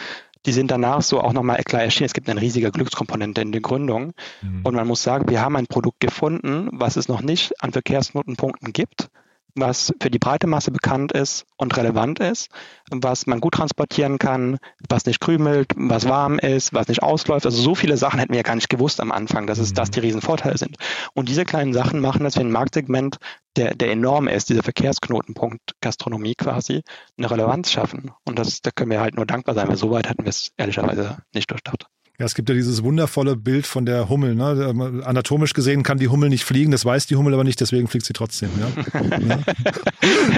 Speaker 4: die sind danach so auch nochmal klar erschienen. Es gibt eine riesige Glückskomponente in der Gründung. Mhm. Und man muss sagen, wir haben ein Produkt gefunden, was es noch nicht an Verkehrsknotenpunkten gibt, was für die breite Masse bekannt ist und relevant ist, was man gut transportieren kann, was nicht krümelt, was warm ist, was nicht ausläuft. Also so viele Sachen hätten wir ja gar nicht gewusst am Anfang, dass es das die Riesenvorteile sind. Und diese kleinen Sachen machen, dass wir ein Marktsegment, der, der enorm ist, dieser Verkehrsknotenpunkt Gastronomie quasi, eine Relevanz schaffen. Und das, da können wir halt nur dankbar sein, weil so weit hatten wir es ehrlicherweise nicht durchdacht.
Speaker 3: Ja, es gibt ja dieses wundervolle Bild von der Hummel. Ne? Anatomisch gesehen kann die Hummel nicht fliegen, das weiß die Hummel aber nicht, deswegen fliegt sie trotzdem. Ja?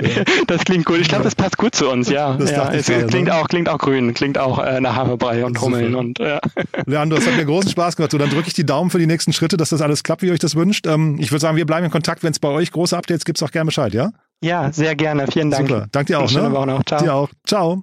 Speaker 3: ja.
Speaker 4: Das klingt gut. Ich glaube, das passt gut zu uns, ja. Das ja, es gerade, klingt, ne? auch, klingt auch grün, klingt auch äh, nach Haferbrei und Hummeln. Und, ja.
Speaker 3: Leandro, es hat mir großen Spaß gemacht. So, dann drücke ich die Daumen für die nächsten Schritte, dass das alles klappt, wie ihr euch das wünscht. Ähm, ich würde sagen, wir bleiben in Kontakt. Wenn es bei euch große Updates gibt, auch gerne Bescheid, ja?
Speaker 4: Ja, sehr gerne. Vielen Dank. Super.
Speaker 3: Danke dir auch. Schöne
Speaker 4: ne? Woche noch.
Speaker 3: Ciao. Dir auch. Ciao.